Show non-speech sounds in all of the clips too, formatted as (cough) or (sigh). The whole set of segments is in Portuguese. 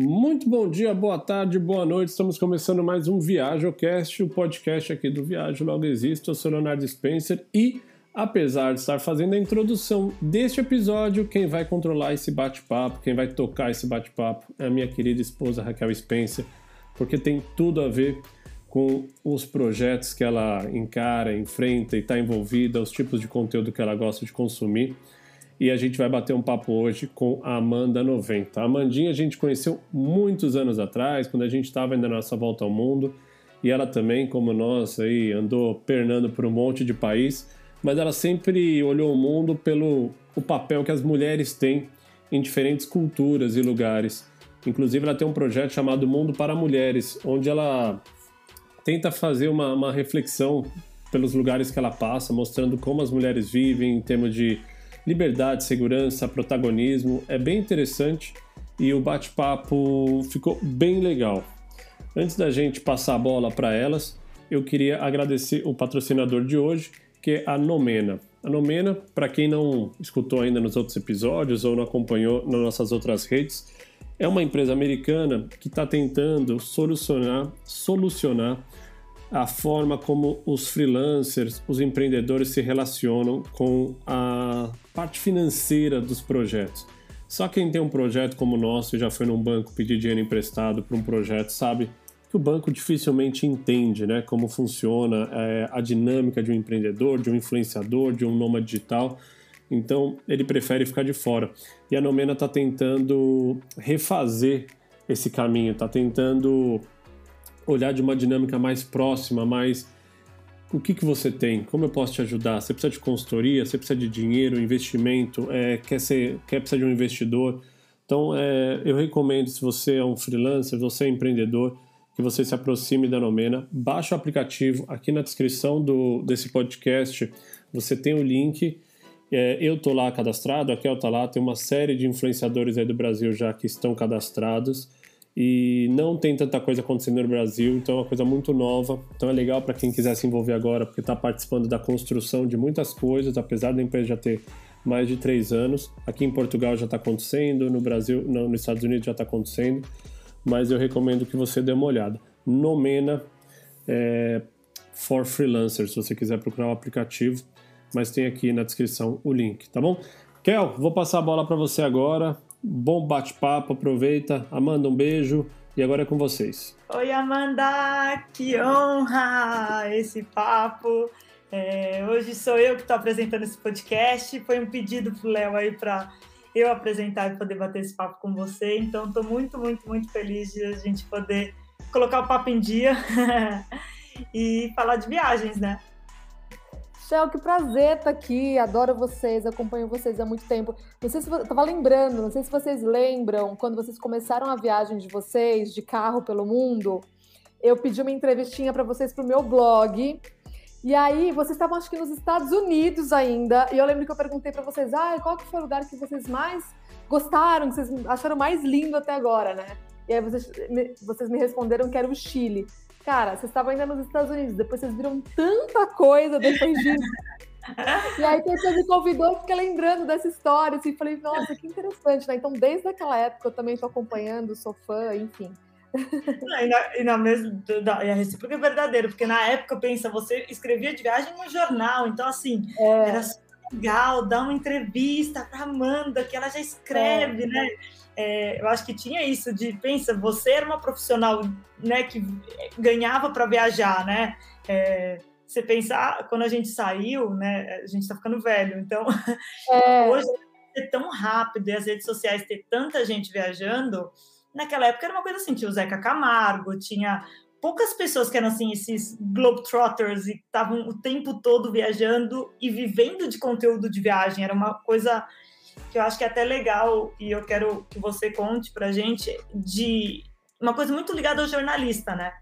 Muito bom dia, boa tarde, boa noite. Estamos começando mais um ViajoCast, o podcast aqui do Viagem Logo Existe. Eu sou Leonardo Spencer e, apesar de estar fazendo a introdução deste episódio, quem vai controlar esse bate-papo, quem vai tocar esse bate-papo é a minha querida esposa Raquel Spencer, porque tem tudo a ver com os projetos que ela encara, enfrenta e está envolvida, os tipos de conteúdo que ela gosta de consumir e a gente vai bater um papo hoje com a Amanda 90. A Amandinha a gente conheceu muitos anos atrás, quando a gente estava ainda na nossa volta ao mundo, e ela também, como nós, aí, andou pernando por um monte de país, mas ela sempre olhou o mundo pelo o papel que as mulheres têm em diferentes culturas e lugares. Inclusive, ela tem um projeto chamado Mundo para Mulheres, onde ela tenta fazer uma, uma reflexão pelos lugares que ela passa, mostrando como as mulheres vivem em termos de liberdade, segurança, protagonismo. É bem interessante e o bate-papo ficou bem legal. Antes da gente passar a bola para elas, eu queria agradecer o patrocinador de hoje, que é a Nomena. A Nomena, para quem não escutou ainda nos outros episódios ou não acompanhou nas nossas outras redes, é uma empresa americana que está tentando solucionar, solucionar a forma como os freelancers, os empreendedores se relacionam com a parte financeira dos projetos. Só quem tem um projeto como o nosso e já foi num banco pedir dinheiro emprestado para um projeto sabe que o banco dificilmente entende né, como funciona é, a dinâmica de um empreendedor, de um influenciador, de um nômade digital. Então ele prefere ficar de fora. E a Nomena está tentando refazer esse caminho, está tentando olhar de uma dinâmica mais próxima, mais o que, que você tem, como eu posso te ajudar? Você precisa de consultoria, você precisa de dinheiro, investimento, é, quer, ser, quer precisar de um investidor. Então, é, eu recomendo, se você é um freelancer, você é empreendedor, que você se aproxime da Nomena, baixe o aplicativo. Aqui na descrição do, desse podcast você tem o link. É, eu estou lá cadastrado, a Kel está lá, tem uma série de influenciadores aí do Brasil já que estão cadastrados e não tem tanta coisa acontecendo no Brasil, então é uma coisa muito nova. Então é legal para quem quiser se envolver agora, porque está participando da construção de muitas coisas, apesar da empresa já ter mais de três anos. Aqui em Portugal já está acontecendo, no Brasil, não, nos Estados Unidos já está acontecendo, mas eu recomendo que você dê uma olhada. Nomena é, for Freelancers, se você quiser procurar o aplicativo, mas tem aqui na descrição o link, tá bom? Kel, vou passar a bola para você agora. Bom bate-papo, aproveita. Amanda, um beijo e agora é com vocês. Oi, Amanda, que honra esse papo. É, hoje sou eu que estou apresentando esse podcast. Foi um pedido pro Léo aí para eu apresentar e poder bater esse papo com você. Então, estou muito, muito, muito feliz de a gente poder colocar o papo em dia (laughs) e falar de viagens, né? Shell, que prazer estar tá aqui. Adoro vocês, acompanho vocês há muito tempo. Não sei se eu estava lembrando, não sei se vocês lembram, quando vocês começaram a viagem de vocês de carro pelo mundo, eu pedi uma entrevistinha para vocês para o meu blog. E aí, vocês estavam acho que nos Estados Unidos ainda, e eu lembro que eu perguntei para vocês: "Ah, qual que foi o lugar que vocês mais gostaram, que vocês acharam mais lindo até agora, né?" E aí vocês, vocês me responderam que era o Chile. Cara, vocês estavam ainda nos Estados Unidos, depois vocês viram tanta coisa depois disso. e aí você me convidou, eu fiquei lembrando dessa história, assim, falei, nossa, que interessante, né? Então, desde aquela época eu também estou acompanhando, sou fã, enfim. e, na, e na mesma, e a recíproca é verdadeira, porque na época, pensa, você escrevia de viagem no jornal, então assim, é. era legal dar uma entrevista para Amanda, que ela já escreve, é. né? é, eu acho que tinha isso de, pensa, você era uma profissional né, que ganhava para viajar, né? É, você pensar, quando a gente saiu, né, a gente está ficando velho, então é. hoje é tão rápido e as redes sociais ter tanta gente viajando, naquela época era uma coisa assim, tinha o Zeca Camargo, tinha poucas pessoas que eram assim, esses globetrotters e estavam o tempo todo viajando e vivendo de conteúdo de viagem, era uma coisa que eu acho que é até legal e eu quero que você conte pra gente de uma coisa muito ligada ao jornalista, né?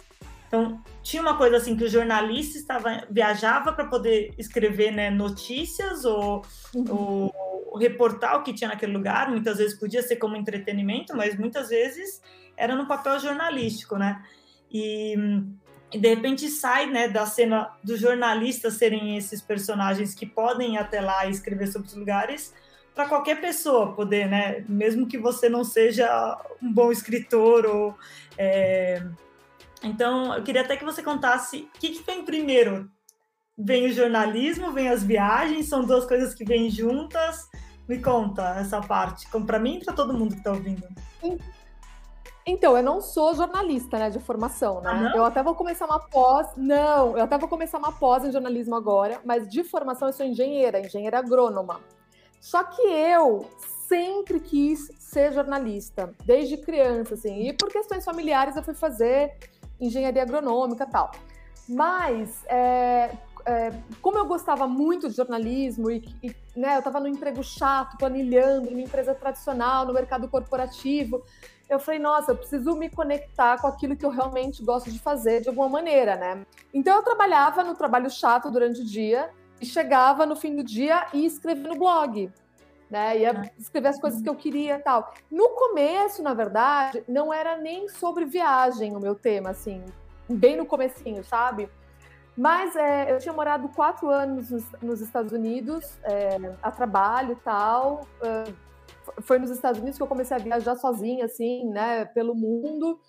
Então, tinha uma coisa assim que o jornalista estava viajava para poder escrever né, notícias ou, uhum. ou, reportar o que tinha naquele lugar. Muitas vezes podia ser como entretenimento, mas muitas vezes era no papel jornalístico, né? E, e de repente sai né, da cena dos jornalistas serem esses personagens que podem ir até lá e escrever sobre os lugares para qualquer pessoa poder, né? Mesmo que você não seja um bom escritor ou é... então eu queria até que você contasse o que, que vem primeiro. Vem o jornalismo, vem as viagens, são duas coisas que vêm juntas. Me conta essa parte, como para mim e para todo mundo que está ouvindo. Então, eu não sou jornalista, né, de formação, né? Ah, eu até vou começar uma pós. Não, eu até vou começar uma pós em jornalismo agora, mas de formação eu sou engenheira, engenheira agrônoma. Só que eu sempre quis ser jornalista, desde criança, assim. E por questões familiares eu fui fazer engenharia agronômica e tal. Mas, é, é, como eu gostava muito de jornalismo e, e né, eu estava no emprego chato, planilhando, numa empresa tradicional, no mercado corporativo, eu falei, nossa, eu preciso me conectar com aquilo que eu realmente gosto de fazer de alguma maneira, né? Então eu trabalhava no trabalho chato durante o dia e chegava no fim do dia e escrevia no blog. Né, ia ah. escrever as coisas que eu queria tal. No começo, na verdade, não era nem sobre viagem o meu tema, assim, bem no comecinho, sabe? Mas é, eu tinha morado quatro anos nos, nos Estados Unidos, é, a trabalho e tal. Foi nos Estados Unidos que eu comecei a viajar sozinha, assim, né, pelo mundo.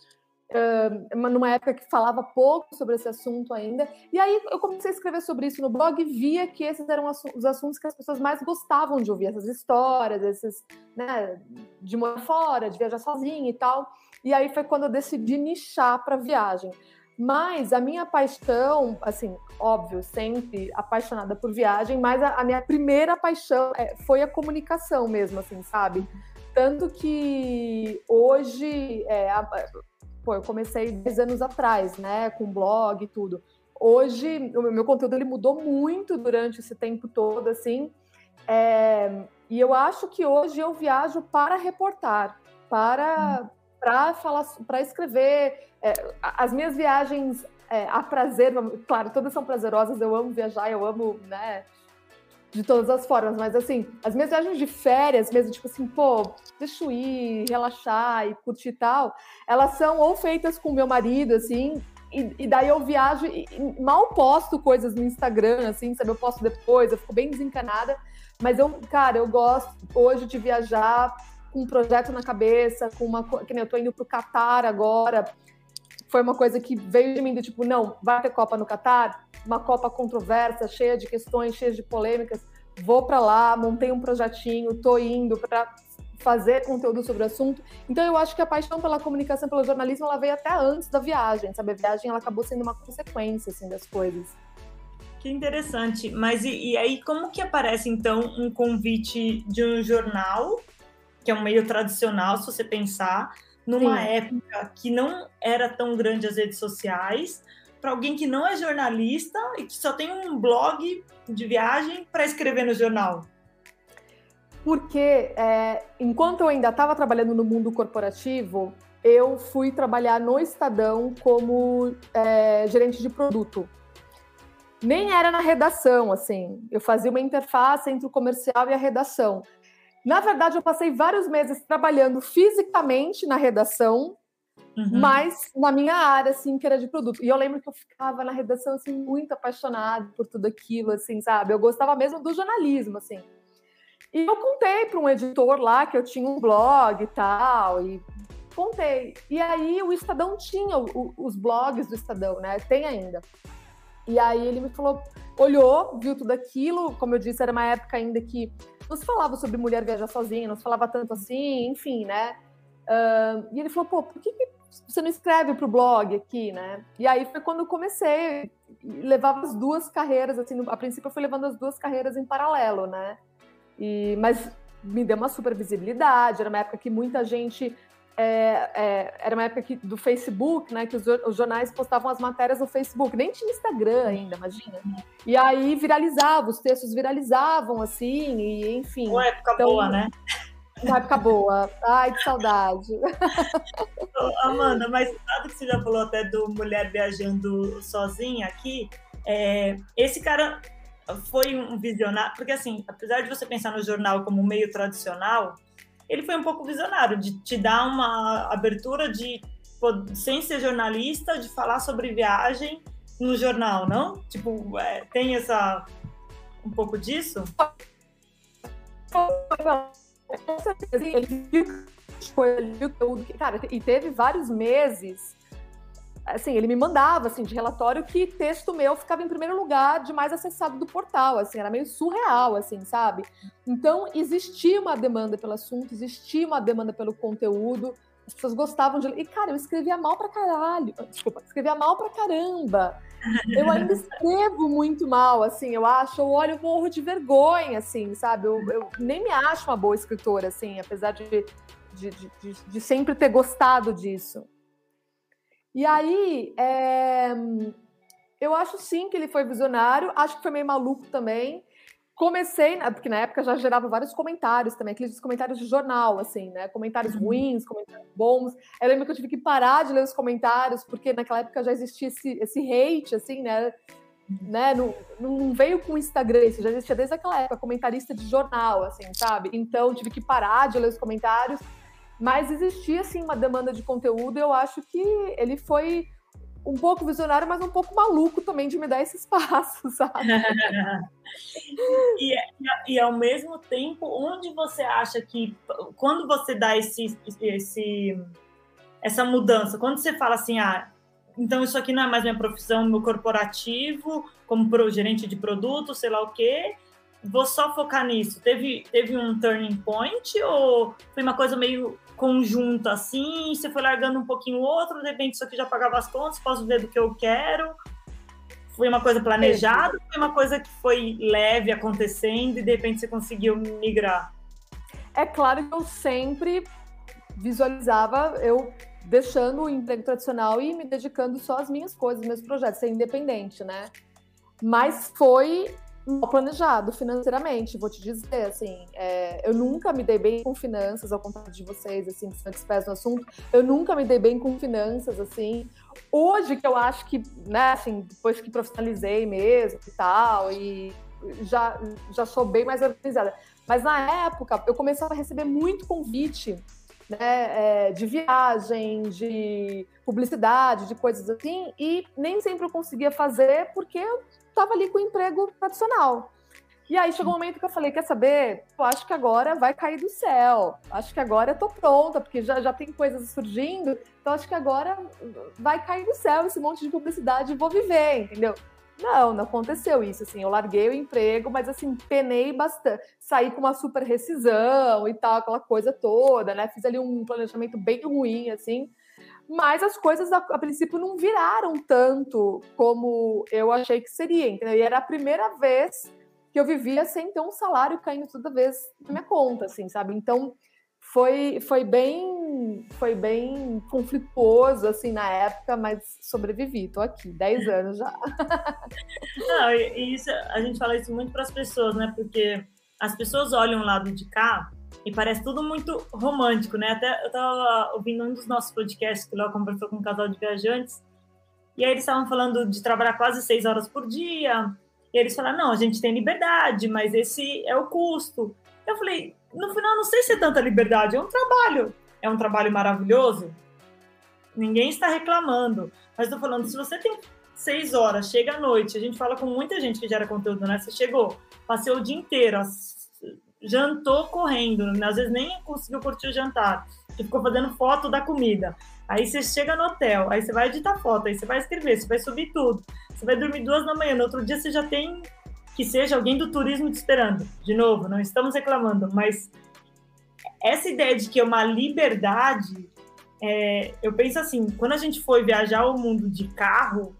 Uh, numa época que falava pouco sobre esse assunto ainda. E aí eu comecei a escrever sobre isso no blog e via que esses eram os assuntos que as pessoas mais gostavam de ouvir, essas histórias, esses, né, de morar fora, de viajar sozinha e tal. E aí foi quando eu decidi nichar para viagem. Mas a minha paixão, assim, óbvio, sempre apaixonada por viagem, mas a, a minha primeira paixão é, foi a comunicação mesmo, assim, sabe? Tanto que hoje, é, a, pô, eu comecei 10 anos atrás, né, com blog e tudo. Hoje, o meu conteúdo ele mudou muito durante esse tempo todo, assim, é, e eu acho que hoje eu viajo para reportar, para para falar, para escrever. É, as minhas viagens é, a prazer, claro, todas são prazerosas. Eu amo viajar, eu amo, né? De todas as formas, mas assim, as minhas viagens de férias, mesmo tipo assim, pô, deixa eu ir, relaxar e curtir e tal, elas são ou feitas com meu marido, assim, e, e, daí eu viajo e, e, mal posto coisas no Instagram, assim, sabe? Eu posto depois, eu fico bem desencanada. Mas eu, cara, eu gosto hoje de viajar com um projeto na cabeça, com uma. Que nem eu tô indo pro Catar agora. Foi uma coisa que veio de mim do tipo, não, vai ter Copa no Catar, uma Copa controversa, cheia de questões, cheia de polêmicas. Vou para lá, montei um projetinho, tô indo para fazer conteúdo sobre o assunto. Então eu acho que a paixão pela comunicação, pelo jornalismo, ela veio até antes da viagem, sabe? A viagem ela acabou sendo uma consequência assim das coisas. Que interessante. Mas e, e aí como que aparece então um convite de um jornal que é um meio tradicional, se você pensar, numa Sim. época que não era tão grande as redes sociais, para alguém que não é jornalista e que só tem um blog de viagem para escrever no jornal? Porque é, enquanto eu ainda estava trabalhando no mundo corporativo, eu fui trabalhar no Estadão como é, gerente de produto. Nem era na redação, assim. Eu fazia uma interface entre o comercial e a redação. Na verdade, eu passei vários meses trabalhando fisicamente na redação, uhum. mas na minha área, assim, que era de produto. E eu lembro que eu ficava na redação, assim, muito apaixonada por tudo aquilo, assim, sabe? Eu gostava mesmo do jornalismo, assim. E eu contei para um editor lá que eu tinha um blog e tal, e contei. E aí o Estadão tinha o, os blogs do Estadão, né? Tem ainda. E aí ele me falou, olhou, viu tudo aquilo, como eu disse, era uma época ainda que não se falava sobre mulher viajar sozinha, não se falava tanto assim, enfim, né? Uh, e ele falou, pô, por que, que você não escreve para o blog aqui, né? E aí foi quando eu comecei, levava as duas carreiras, assim, a princípio eu fui levando as duas carreiras em paralelo, né? E, mas me deu uma super visibilidade, era uma época que muita gente é, é, era uma época que, do Facebook, né? Que os, os, jornais postavam as matérias no Facebook. Nem tinha Instagram ainda, imagina. E aí viralizava, os textos viralizavam, assim, e enfim. Uma época então, boa, né? Uma época boa. Ai, que saudade. (laughs) Amanda, mas nada que você já falou até do mulher viajando sozinha aqui, é, esse cara foi um visionário, porque assim, apesar de você pensar no jornal como meio tradicional, ele foi um pouco visionário, de te dar uma abertura de, sem ser jornalista, de falar sobre viagem no jornal, não? Tipo, é, tem essa um pouco disso? ele viu que, cara, e teve vários meses assim, ele me mandava, assim, de relatório que texto meu ficava em primeiro lugar de mais acessado do portal, assim, era meio surreal, assim, sabe? Então, existia uma demanda pelo assunto, existia uma demanda pelo conteúdo, as pessoas gostavam de... E, cara, eu escrevia mal pra caralho, desculpa, escrevia mal pra caramba. Eu ainda (laughs) escrevo muito mal, assim, eu acho, eu olho, eu morro de vergonha, assim, sabe? Eu, eu nem me acho uma boa escritora, assim, apesar de, de, de, de sempre ter gostado disso. E aí, é... eu acho sim que ele foi visionário, acho que foi meio maluco também. Comecei, porque na época já gerava vários comentários também, aqueles comentários de jornal, assim, né? Comentários uhum. ruins, comentários bons. Eu lembro que eu tive que parar de ler os comentários, porque naquela época já existia esse, esse hate, assim, né? né? Não, não veio com o Instagram, isso já existia desde aquela época, comentarista de jornal, assim, sabe? Então tive que parar de ler os comentários mas existia, sim, uma demanda de conteúdo. E eu acho que ele foi um pouco visionário, mas um pouco maluco também de me dar esse espaço, (laughs) sabe? (laughs) e, e, ao mesmo tempo, onde você acha que, quando você dá esse, esse, essa mudança, quando você fala assim, ah, então isso aqui não é mais minha profissão, meu corporativo, como pro, gerente de produto, sei lá o quê, vou só focar nisso. Teve, teve um turning point ou foi uma coisa meio conjunta assim? Você foi largando um pouquinho o outro, de repente isso aqui já pagava as contas, posso ver do que eu quero? Foi uma coisa planejada? Foi uma coisa que foi leve acontecendo e de repente você conseguiu migrar? É claro que eu sempre visualizava eu deixando o emprego tradicional e me dedicando só às minhas coisas, meus projetos, ser independente, né? Mas foi mal planejado financeiramente, vou te dizer, assim, é, eu nunca me dei bem com finanças, ao contrário de vocês, assim, que são expertos no assunto, eu nunca me dei bem com finanças, assim, hoje que eu acho que, né, assim, depois que profissionalizei mesmo e tal, e já, já sou bem mais organizada, mas na época eu começava a receber muito convite, né, é, de viagem, de publicidade, de coisas assim, e nem sempre eu conseguia fazer porque estava ali com o emprego tradicional. E aí chegou um momento que eu falei, quer saber? Eu acho que agora vai cair do céu. Acho que agora eu tô pronta, porque já, já tem coisas surgindo. Então acho que agora vai cair do céu esse monte de publicidade e vou viver, entendeu? Não, não aconteceu isso, assim, eu larguei o emprego, mas assim, penei bastante, saí com uma super rescisão e tal, aquela coisa toda, né? Fiz ali um planejamento bem ruim, assim, mas as coisas a, a, princípio não viraram tanto como eu achei que seria, entendeu? E era a primeira vez que eu vivia sem ter um salário caindo toda vez na minha conta, assim, sabe? Então foi, foi bem foi bem conflituoso assim na época, mas sobrevivi, tô aqui, 10 (laughs) anos já. Não, e isso a gente fala isso muito para as pessoas, né? Porque as pessoas olham o lado de cá e parece tudo muito romântico, né? Até eu estava ouvindo um dos nossos podcasts que o Léo conversou com um casal de viajantes, e aí eles estavam falando de trabalhar quase seis horas por dia, e eles falaram, não, a gente tem liberdade, mas esse é o custo. Eu falei, no final, não sei se é tanta liberdade, é um trabalho. É um trabalho maravilhoso? Ninguém está reclamando. Mas estou falando, se você tem seis horas, chega à noite, a gente fala com muita gente que gera conteúdo, né? Você chegou, passou o dia inteiro, jantou correndo, às vezes nem conseguiu curtir o jantar, você ficou fazendo foto da comida. Aí você chega no hotel, aí você vai editar foto, aí você vai escrever, você vai subir tudo, você vai dormir duas da manhã, no outro dia você já tem que seja alguém do turismo te esperando. De novo, não estamos reclamando, mas essa ideia de que é uma liberdade, é, eu penso assim, quando a gente foi viajar o mundo de carro,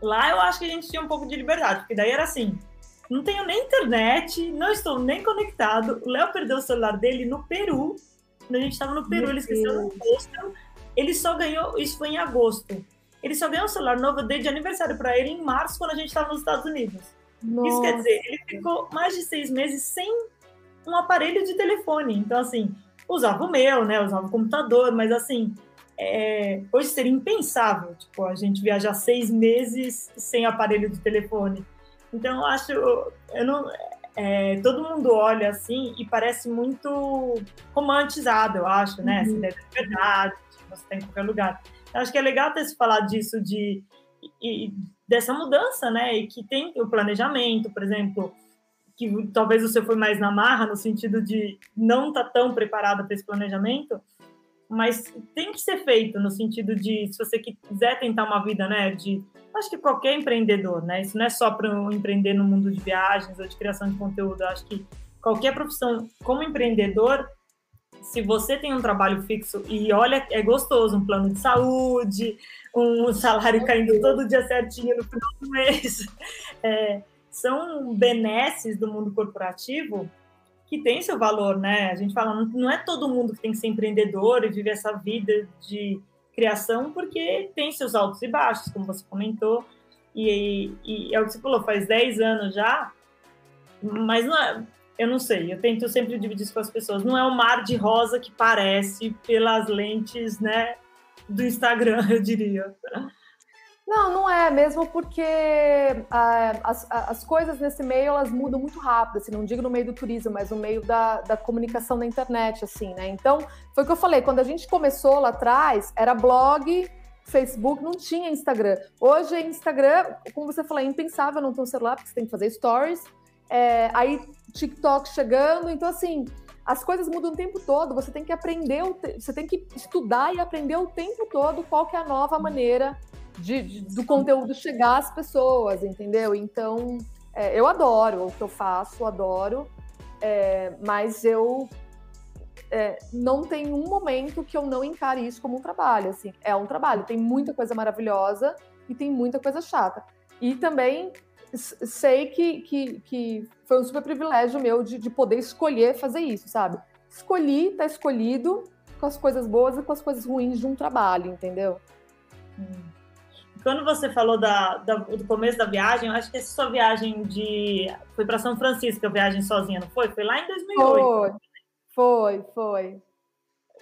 lá eu acho que a gente tinha um pouco de liberdade, porque daí era assim, não tenho nem internet, não estou nem conectado. O Léo perdeu o celular dele no Peru. Quando a gente estava no Peru, Meu ele esqueceu no hostel. Ele só ganhou, isso foi em agosto. Ele só ganhou um celular novo, desde de aniversário para ele em março, quando a gente estava nos Estados Unidos. Nossa. Isso quer dizer, ele ficou mais de seis meses sem um aparelho de telefone. Então, assim, usava o meu, né? Usava o computador, mas assim, é, hoje seria impensável, tipo, a gente viajar seis meses sem aparelho de telefone. Então, eu acho, eu não, é, todo mundo olha assim e parece muito romantizado, eu acho, né? Uhum. Essa verdade, você tem em qualquer lugar. Eu acho que é legal ter se falado disso, de, e, dessa mudança, né? E que tem o planejamento, por exemplo, que talvez você foi mais na marra, no sentido de não estar tá tão preparada para esse planejamento, mas tem que ser feito no sentido de, se você quiser tentar uma vida, né, de, acho que qualquer empreendedor, né, isso não é só para empreender no mundo de viagens ou de criação de conteúdo, acho que qualquer profissão como empreendedor, se você tem um trabalho fixo e olha, é gostoso, um plano de saúde, um salário caindo todo dia certinho no final do mês, (laughs) é, são benesses do mundo corporativo que tem seu valor, né? A gente fala, não é todo mundo que tem que ser empreendedor e viver essa vida de criação, porque tem seus altos e baixos, como você comentou, e, e é o que você falou, faz 10 anos já, mas não é, eu não sei, eu tento sempre dividir isso com as pessoas, não é o mar de rosa que parece pelas lentes, né, do Instagram, (laughs) eu diria. Não, não é, mesmo porque ah, as, as coisas nesse meio elas mudam muito rápido, assim, não digo no meio do turismo, mas no meio da, da comunicação na internet, assim, né? Então, foi o que eu falei, quando a gente começou lá atrás, era blog, Facebook, não tinha Instagram. Hoje, Instagram, como você falou, é impensável não ter um celular, porque você tem que fazer stories. É, aí, TikTok chegando, então, assim, as coisas mudam o tempo todo, você tem que aprender, você tem que estudar e aprender o tempo todo qual que é a nova maneira de, de, do conteúdo chegar às pessoas, entendeu? Então, é, eu adoro o que eu faço, adoro, é, mas eu é, não tem um momento que eu não encare isso como um trabalho, assim, é um trabalho, tem muita coisa maravilhosa e tem muita coisa chata. E também sei que, que, que foi um super privilégio meu de, de poder escolher fazer isso, sabe? Escolhi, tá escolhido com as coisas boas e com as coisas ruins de um trabalho, entendeu? Hum. Quando você falou da, da, do começo da viagem, eu acho que essa sua viagem de. Foi para São Francisco, a viagem sozinha, não foi? Foi lá em 2008. Foi, foi. foi.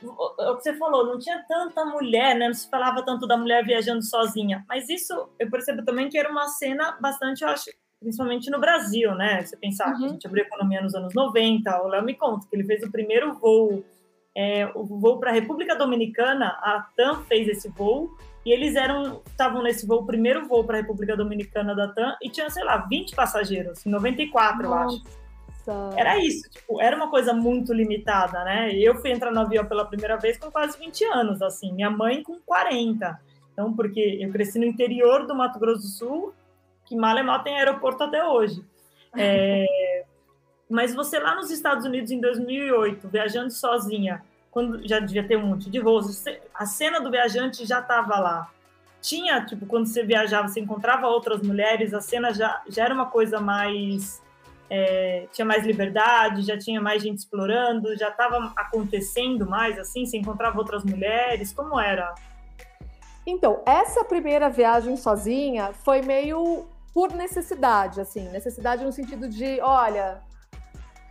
O, o que você falou, não tinha tanta mulher, né? Não se falava tanto da mulher viajando sozinha. Mas isso eu percebo também que era uma cena bastante, eu acho, principalmente no Brasil, né? Você pensar uhum. que a gente abriu economia nos anos 90, o Léo me conta que ele fez o primeiro voo, é, o voo para a República Dominicana, a TAM fez esse voo, e eles eram estavam nesse voo, o primeiro voo para a República Dominicana da TAM, e tinha, sei lá, 20 passageiros, 94, Nossa. eu acho. Era isso, tipo, era uma coisa muito limitada, né? Eu fui entrar no avião pela primeira vez com quase 20 anos, assim, minha mãe com 40. Então, porque eu cresci no interior do Mato Grosso do Sul, que mal e mal tem aeroporto até hoje. (laughs) É... Mas você lá nos Estados Unidos em 2008, viajando sozinha, quando já devia ter um monte de voos, a cena do viajante já estava lá. Tinha, tipo, quando você viajava, você encontrava outras mulheres, a cena já, já era uma coisa mais. É, tinha mais liberdade, já tinha mais gente explorando, já estava acontecendo mais assim, você encontrava outras mulheres, como era? Então, essa primeira viagem sozinha foi meio por necessidade, assim, necessidade no sentido de, olha,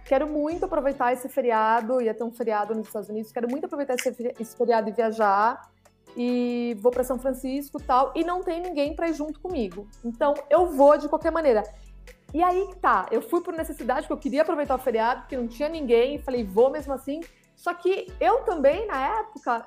Quero muito aproveitar esse feriado, ia ter um feriado nos Estados Unidos, quero muito aproveitar esse feriado e viajar. E vou para São Francisco tal, e não tem ninguém para ir junto comigo. Então eu vou de qualquer maneira. E aí que tá, eu fui por necessidade, porque eu queria aproveitar o feriado, porque não tinha ninguém, e falei, vou mesmo assim. Só que eu também, na época,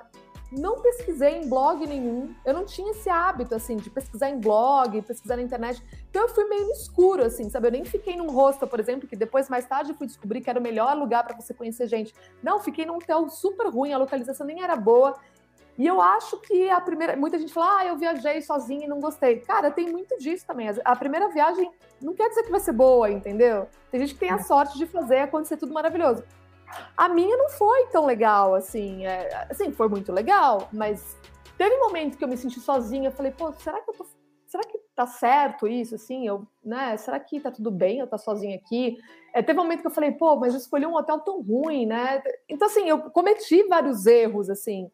não pesquisei em blog nenhum. Eu não tinha esse hábito, assim, de pesquisar em blog, pesquisar na internet. Então eu fui meio no escuro, assim, sabe? Eu nem fiquei num hostel, por exemplo, que depois, mais tarde, fui descobrir que era o melhor lugar para você conhecer gente. Não, fiquei num hotel super ruim, a localização nem era boa. E eu acho que a primeira. Muita gente fala, ah, eu viajei sozinha e não gostei. Cara, tem muito disso também. A primeira viagem não quer dizer que vai ser boa, entendeu? Tem gente que tem a sorte de fazer acontecer tudo maravilhoso. A minha não foi tão legal, assim. É, assim, foi muito legal, mas teve um momento que eu me senti sozinha. Eu falei, pô, será que eu tô. Será que tá certo isso, assim? Eu, né? Será que tá tudo bem eu tá sozinha aqui? É, teve um momento que eu falei, pô, mas eu escolhi um hotel tão ruim, né? Então, assim, eu cometi vários erros, assim.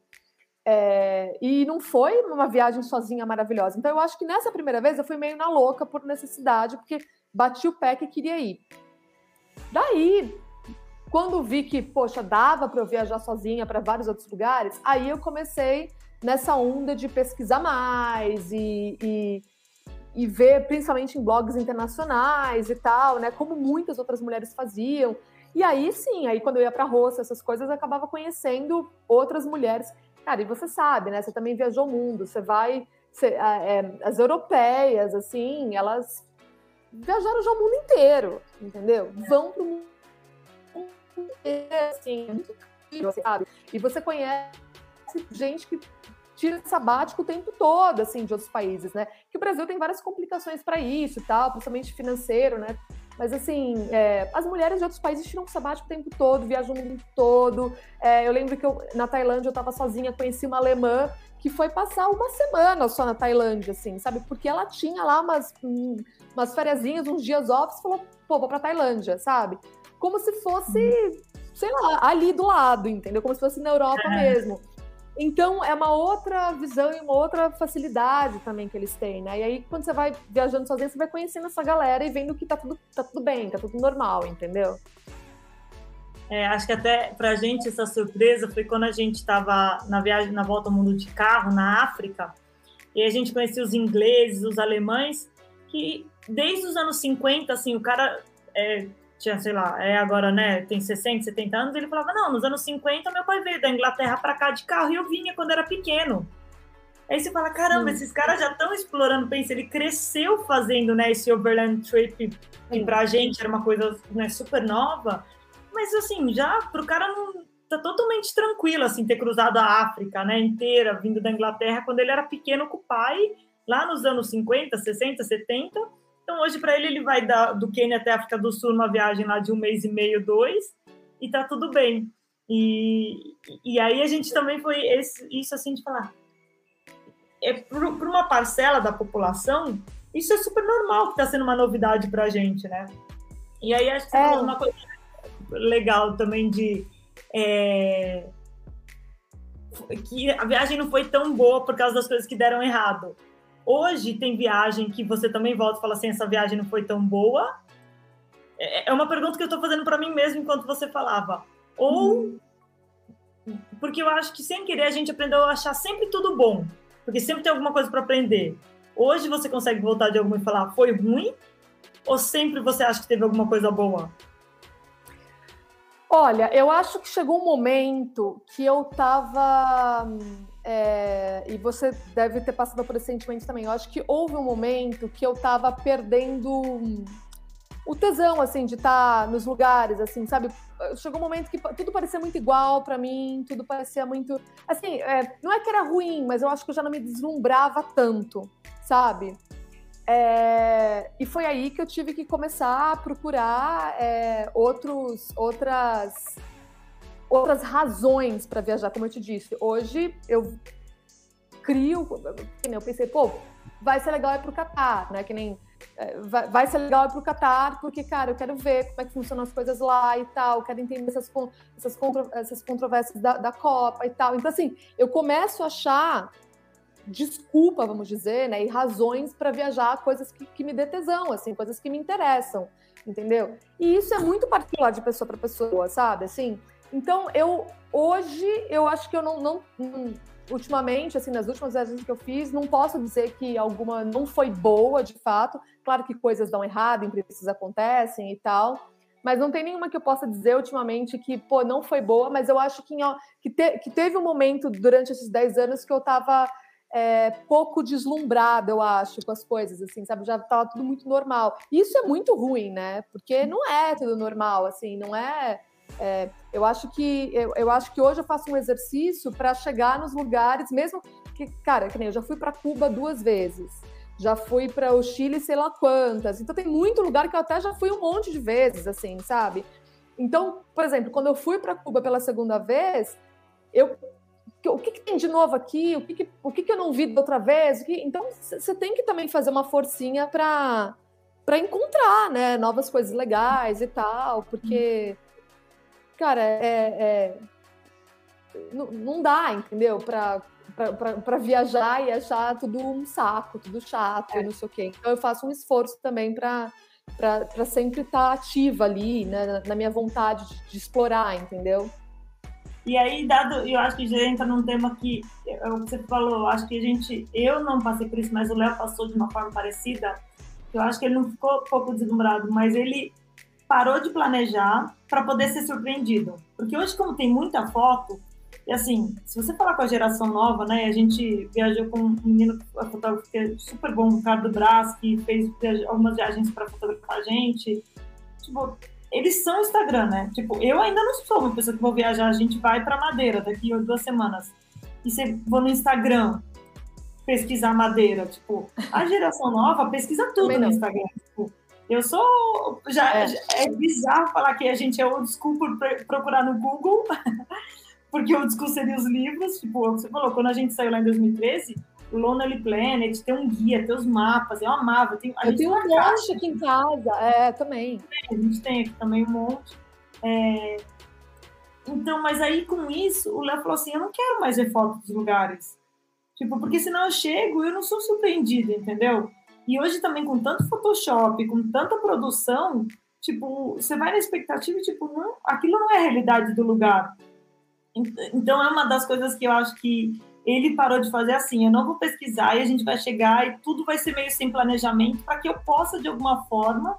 É, e não foi uma viagem sozinha maravilhosa. Então, eu acho que nessa primeira vez eu fui meio na louca por necessidade, porque bati o pé que queria ir. Daí, quando vi que, poxa, dava para eu viajar sozinha para vários outros lugares, aí eu comecei nessa onda de pesquisar mais e, e, e, ver, principalmente em blogs internacionais e tal, né? Como muitas outras mulheres faziam. E aí sim, aí quando eu ia para roça, essas coisas, eu acabava conhecendo outras mulheres. Cara, e você sabe, né? Você também viajou o mundo, você vai. Você, é, as europeias, assim, elas viajaram já o mundo inteiro, entendeu? Vão pro mundo inteiro, assim, sabe? E você conhece gente que tira sabático o tempo todo, assim, de outros países, né? Que o Brasil tem várias complicações para isso e tal, principalmente financeiro, né? Mas, assim, é, as mulheres de outros países tiram sabático o tempo todo, viajam o mundo todo. É, eu lembro que eu, na Tailândia eu estava sozinha, conheci uma alemã que foi passar uma semana só na Tailândia, assim, sabe? Porque ela tinha lá umas, hum, umas férias, uns dias off, e falou, pô, vou pra Tailândia, sabe? Como se fosse, sei lá, ali do lado, entendeu? Como se fosse na Europa é. mesmo. Então, é uma outra visão e uma outra facilidade também que eles têm, né? E aí, quando você vai viajando sozinho, você vai conhecendo essa galera e vendo que tá tudo, tá tudo bem, tá tudo normal, entendeu? É, acho que até pra gente essa surpresa foi quando a gente estava na viagem, na volta ao mundo de carro, na África, e a gente conhecia os ingleses, os alemães, que desde os anos 50, assim, o cara é, tinha, sei lá, é agora, né, tem 60, 70 anos, ele falava, não, nos anos 50 meu pai veio da Inglaterra para cá de carro e eu vinha quando era pequeno. Aí você fala, caramba, Sim. esses caras já estão explorando, pensa, ele cresceu fazendo, né, esse overland trip, que pra gente era uma coisa, né, super nova, mas assim, já pro cara não tá totalmente tranquilo, assim, ter cruzado a África, né, inteira, vindo da Inglaterra, quando ele era pequeno com o pai, lá nos anos 50, 60, 70, então, hoje, para ele, ele vai da, do Quênia até a África do Sul, uma viagem lá de um mês e meio, dois, e tá tudo bem. E, e aí a gente também foi esse, isso assim de falar. É, para uma parcela da população, isso é super normal que está sendo uma novidade para a gente, né? E aí acho que é. uma coisa legal também de. É, que a viagem não foi tão boa por causa das coisas que deram errado. Hoje tem viagem que você também volta e fala assim, essa viagem não foi tão boa. É, é uma pergunta que eu estou fazendo para mim mesmo enquanto você falava. Ou uhum. porque eu acho que sem querer a gente aprendeu a achar sempre tudo bom, porque sempre tem alguma coisa para aprender. Hoje você consegue voltar de alguma e falar foi ruim? Ou sempre você acha que teve alguma coisa boa? Olha, eu acho que chegou um momento que eu tava é, e você deve ter passado por esse sentimento também. Eu acho que houve um momento que eu tava perdendo o tesão, assim, de estar tá nos lugares, assim, sabe? Chegou um momento que tudo parecia muito igual para mim, tudo parecia muito. Assim, é, não é que era ruim, mas eu acho que eu já não me deslumbrava tanto, sabe? É, e foi aí que eu tive que começar a procurar é, outros, outras outras razões para viajar, como eu te disse. Hoje eu crio, eu pensei, pô, vai ser legal ir pro Catar, né? Que nem é, vai, vai ser legal ir pro Catar, porque, cara, eu quero ver como é que funcionam as coisas lá e tal, quero entender essas, essas, contro, essas controvérsias da, da Copa e tal. Então, assim, eu começo a achar desculpa, vamos dizer, né, e razões para viajar, coisas que, que me dê tesão, assim, coisas que me interessam, entendeu? E isso é muito particular de pessoa para pessoa, sabe? Assim, então, eu hoje, eu acho que eu não, não, ultimamente, assim, nas últimas viagens que eu fiz, não posso dizer que alguma não foi boa, de fato. Claro que coisas dão errado, imprevistos acontecem e tal. Mas não tem nenhuma que eu possa dizer ultimamente que, pô, não foi boa, mas eu acho que, que, te, que teve um momento durante esses 10 anos que eu tava é, pouco deslumbrada, eu acho, com as coisas, assim, sabe? Já tava tudo muito normal. E isso é muito ruim, né? Porque não é tudo normal, assim, não é é, eu acho que eu, eu, acho que hoje eu faço um exercício para chegar nos lugares, mesmo que, cara, que nem eu já fui para Cuba duas vezes, já fui para o Chile sei lá quantas, então tem muito lugar que eu até já fui um monte de vezes, assim, sabe? Então, por exemplo, quando eu fui para Cuba pela segunda vez, eu o que, que, tem de novo aqui? O que, que o que, que, eu não vi da outra vez? Então, você tem que também fazer uma forcinha para para encontrar, né, novas coisas legais e tal, porque cara, é, é não, não, dá, entendeu? Pra, para viajar e achar tudo um saco, tudo chato, é. não sei o quê. Então eu faço um esforço também para para sempre estar tá ativa ali, né, na minha vontade de, de, explorar, entendeu? E aí, dado, eu acho que já entra num tema que é o que você falou, acho que a gente, eu não passei por isso, mas o Léo passou de uma forma parecida. Eu acho que ele não ficou pouco deslumbrado, mas ele parou de planejar para poder ser surpreendido. Porque hoje, como tem muita foto, E assim, se você falar com a geração nova, né? A gente viajou com um menino fotógrafo que é super bom, o Ricardo Brás, que fez algumas viagens para fotografar a gente. Tipo, eles são Instagram, né? Tipo, eu ainda não sou uma pessoa que vou viajar, a gente vai para Madeira daqui a duas semanas. E você vou no Instagram pesquisar Madeira. Tipo, a geração nova pesquisa tudo no Instagram. Tipo, eu sou. Já é. é. bizarro falar que a gente é old school por procurar no Google. (laughs) porque o discurso seria os livros, tipo, você falou, quando a gente saiu lá em 2013, o Lonely Planet, tem um guia, tem os mapas, eu amava. Tem, eu tenho um monte aqui em casa, é, também. A gente tem aqui também um monte. É... Então, mas aí com isso, o Léo falou assim, eu não quero mais ver fotos dos lugares. Tipo, porque senão eu chego e eu não sou surpreendida, entendeu? E hoje também com tanto Photoshop, com tanta produção, tipo, você vai na expectativa tipo, não, aquilo não é a realidade do lugar. Então é uma das coisas que eu acho que ele parou de fazer assim, eu não vou pesquisar e a gente vai chegar e tudo vai ser meio sem planejamento para que eu possa de alguma forma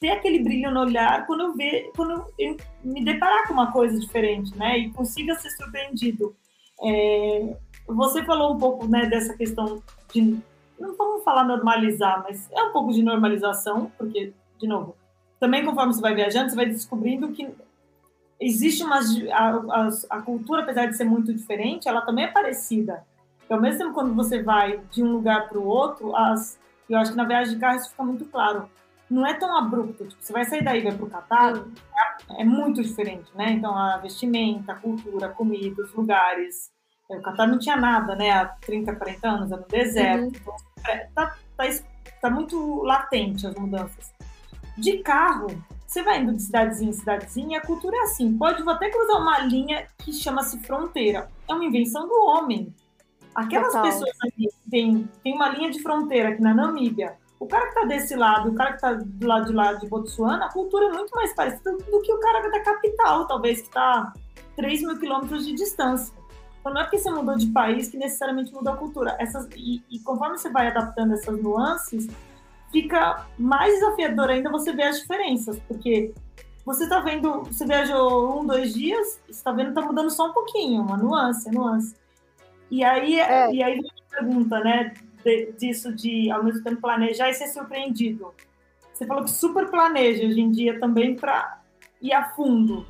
ter aquele brilho no olhar quando eu ver, quando eu me deparar com uma coisa diferente, né? E consiga ser surpreendido. É, você falou um pouco, né, dessa questão de não vamos falar normalizar, mas é um pouco de normalização, porque de novo, também conforme você vai viajando, você vai descobrindo que existe uma a, a, a, cultura, apesar de ser muito diferente, ela também é parecida. E ao mesmo tempo, quando você vai de um lugar para o outro, as, eu acho que na viagem de carro isso fica muito claro. Não é tão abrupto. Tipo, você vai sair daí e vai para o Catar, é, é, muito diferente, né? Então, a vestimenta, a cultura, a comida, os lugares. É, o Catar não tinha nada, né? Há 30, 40 anos, era no deserto. Uhum. Então, é, tá, tá, tá muito latente as mudanças. De carro, você vai indo de cidadezinha em cidadezinha, a cultura é assim. Pode até cruzar uma linha que chama-se fronteira. É uma invenção do homem. Aquelas Total. pessoas ali tem, tem uma linha de fronteira aqui na Namíbia. O cara que tá desse lado, o cara que tá do lado de lá de Botsuana, a cultura é muito mais parecida do que o cara da capital, talvez, que tá 3 mil quilômetros de distância. Então não é porque você mudou de país que necessariamente mudou a cultura. Essas, e, e conforme você vai adaptando essas nuances, fica mais desafiador ainda você ver as diferenças, porque você está vendo, você viajou um, dois dias, você está vendo, está mudando só um pouquinho, uma nuance, nuance. E aí, é. e aí pergunta, né, de, disso de, ao mesmo tempo, planejar e ser surpreendido. Você falou que super planeja hoje em dia também para ir a fundo.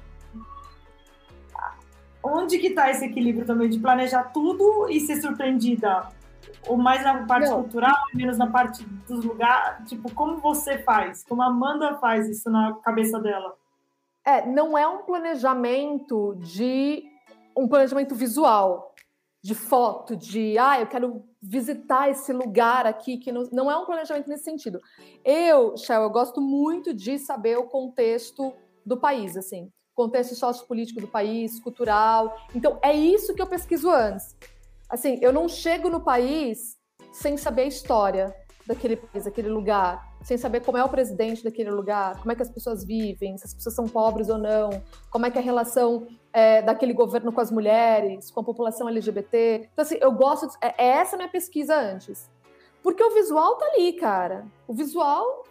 Onde que está esse equilíbrio também de planejar tudo e ser surpreendida? ou mais na parte não. cultural, menos na parte dos lugares? Tipo, como você faz? Como a Amanda faz isso na cabeça dela? É, não é um planejamento de um planejamento visual, de foto, de ah, eu quero visitar esse lugar aqui, que não, não é um planejamento nesse sentido. Eu, Shell, eu gosto muito de saber o contexto do país, assim, contexto sociopolítico do país, cultural. Então, é isso que eu pesquiso antes assim, eu não chego no país sem saber a história daquele país, daquele lugar, sem saber como é o presidente daquele lugar, como é que as pessoas vivem, se as pessoas são pobres ou não, como é que é a relação é, daquele governo com as mulheres, com a população LGBT. Então, assim, eu gosto. De, é, é essa minha pesquisa antes. Porque o visual tá ali, cara. O visual.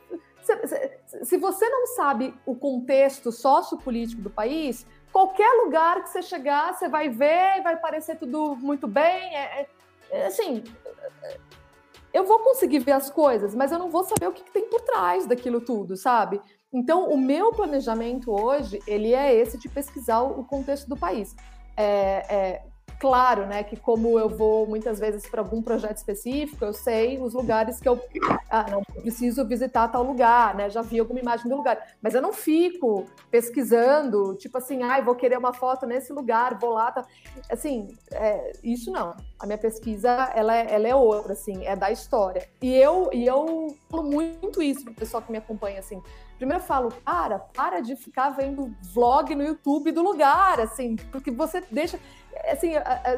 Se, você não sabe o contexto sociopolítico do país, qualquer lugar que você chegar, você vai ver, vai parecer tudo muito bem. É, é, é, assim, eu vou conseguir ver as coisas, mas eu não vou saber o que, que tem por trás daquilo tudo, sabe? Então, o meu planejamento hoje, ele é esse de pesquisar o contexto do país. É, é, claro, né, que como eu vou muitas vezes para algum projeto específico, eu sei os lugares que eu, ah, não preciso visitar tal lugar, né? Já vi alguma imagem do lugar, mas eu não fico pesquisando, tipo assim, ai, ah, vou querer uma foto nesse lugar, vou lá, tá. assim, é, isso não. A minha pesquisa, ela é, ela é outra, assim, é da história. E eu e eu falo muito isso pro pessoal que me acompanha, assim. Primeiro eu falo, para, para de ficar vendo vlog no YouTube do lugar, assim, porque você deixa assim,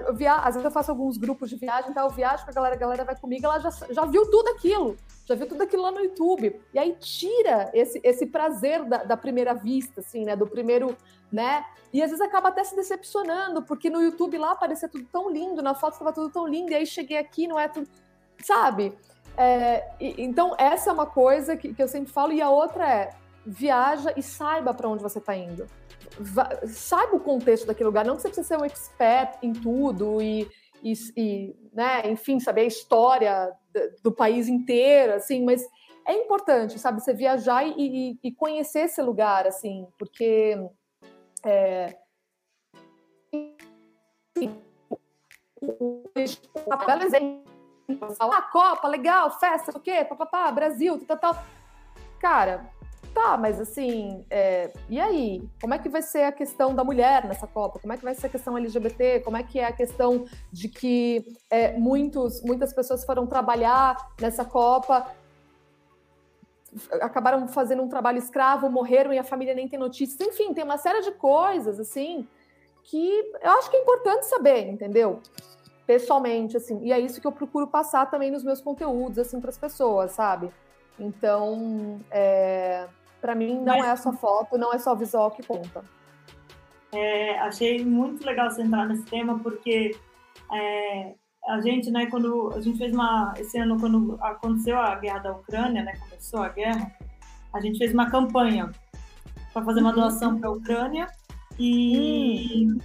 eu via, às vezes eu faço alguns grupos de viagem, então eu viajo com a galera, a galera vai comigo, ela já, já viu tudo aquilo, já viu tudo aquilo lá no YouTube. E aí tira esse, esse prazer da, da primeira vista, assim, né? Do primeiro, né? E às vezes acaba até se decepcionando, porque no YouTube lá parecia tudo tão lindo, na foto estava tudo tão lindo, e aí cheguei aqui, não é tudo. Sabe? É, e, então, essa é uma coisa que, que eu sempre falo, e a outra é viaja e saiba para onde você está indo. saiba o contexto daquele lugar, não que você precisa ser um expert em tudo e, e, e né, enfim, saber a história do, país inteiro, assim, mas é importante, sabe, você viajar e, e, e conhecer esse lugar, assim, porque é, um belo exemplo. Ah, Copa, legal, festa, o quê? Papapá, Brasil, tal, tal. Cara, tá, mas assim, é, e aí? Como é que vai ser a questão da mulher nessa Copa? Como é que vai ser a questão LGBT? Como é que é a questão de que é, muitos, muitas pessoas foram trabalhar nessa Copa acabaram fazendo um trabalho escravo, morreram e a família nem tem notícias. Enfim, tem uma série de coisas, assim, que eu acho que é importante saber, entendeu? Pessoalmente, assim. E é isso que eu procuro passar também nos meus conteúdos, assim, para as pessoas, sabe? Então, é, para mim, não é só foto, não é só visual que conta. É, achei muito legal você entrar nesse tema, porque é, a gente, né, quando a gente fez uma esse ano quando aconteceu a guerra da Ucrânia, né, começou a guerra, a gente fez uma campanha para fazer uma uhum. doação para a Ucrânia e hum.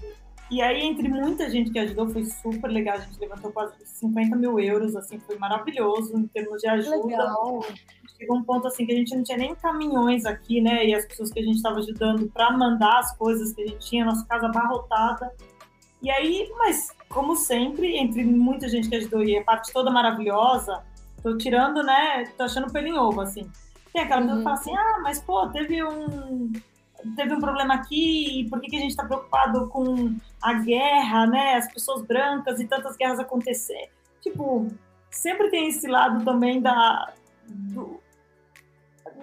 E aí entre muita gente que ajudou foi super legal, a gente levantou quase 50 mil euros, assim, foi maravilhoso em termos de ajuda. Legal. Chegou um ponto assim que a gente não tinha nem caminhões aqui, né, e as pessoas que a gente estava ajudando para mandar as coisas que a gente tinha, nossa casa abarrotada. E aí, mas como sempre, entre muita gente que ajudou e a parte toda maravilhosa, tô tirando, né? Tô achando pelo em ovo, assim. Tem aquela pessoa que fala assim, ah, mas pô, teve um teve um problema aqui, e por que, que a gente está preocupado com a guerra, né? As pessoas brancas e tantas guerras acontecer. Tipo, sempre tem esse lado também da do,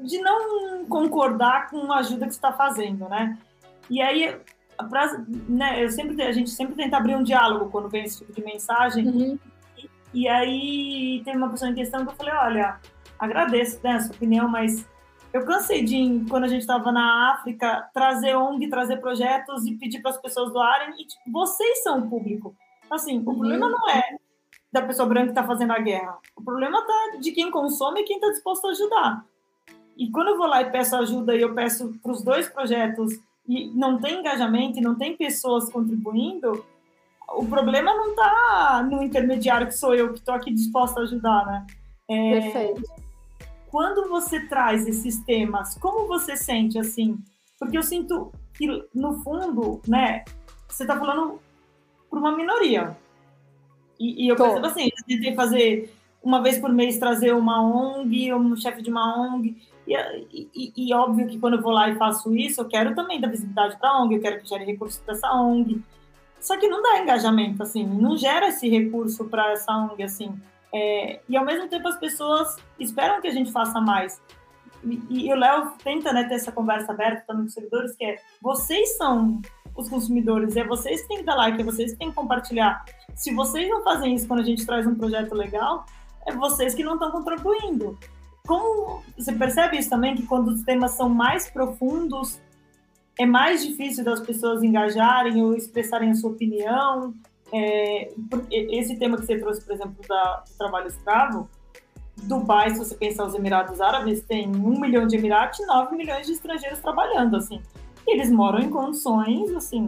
de não concordar com a ajuda que está fazendo, né? E aí pra, né, eu sempre, a gente sempre tenta abrir um diálogo quando vem esse tipo de mensagem. Uhum. E, e, aí tem uma pessoa em questão que eu falei, olha, agradeço né, a sua opinião, mas eu cansei de, quando a gente estava na África, trazer ONG, trazer projetos e pedir para as pessoas doarem. E tipo, vocês são o público. Assim, o uhum. problema não é da pessoa branca que está fazendo a guerra. O problema tá de quem consome e quem está disposto a ajudar. E quando eu vou lá e peço ajuda e eu peço para os dois projetos e não tem engajamento e não tem pessoas contribuindo, o problema não está no intermediário que sou eu que estou aqui disposta a ajudar, né? É, Perfeito. Quando você traz esses temas, como você sente assim? Porque eu sinto que no fundo, né, você está falando para uma minoria. E, e eu Tô. percebo assim, eu tentei fazer uma vez por mês trazer uma ONG, um chefe de uma ONG, e, e, e, óbvio que quando eu vou lá e faço isso, eu quero também dar visibilidade para a ONG, eu quero que gere recurso para essa ONG. Só que não dá engajamento, assim, não gera esse recurso para essa ONG, assim. É, e ao mesmo tempo as pessoas esperam que a gente faça mais. E, e o Léo tenta né, ter essa conversa aberta também com os servidores, que é vocês são os consumidores, é vocês que têm que dar like, é vocês que têm que compartilhar. Se vocês não fazem isso quando a gente traz um projeto legal, é vocês que não estão contribuindo como você percebe isso também que quando os temas são mais profundos é mais difícil das pessoas engajarem ou expressarem a sua opinião. É, esse tema que você trouxe, por exemplo, da, do trabalho escravo, Dubai, se você pensar os Emirados Árabes, tem um milhão de Emirados e nove milhões de estrangeiros trabalhando, assim. Eles moram em condições, assim.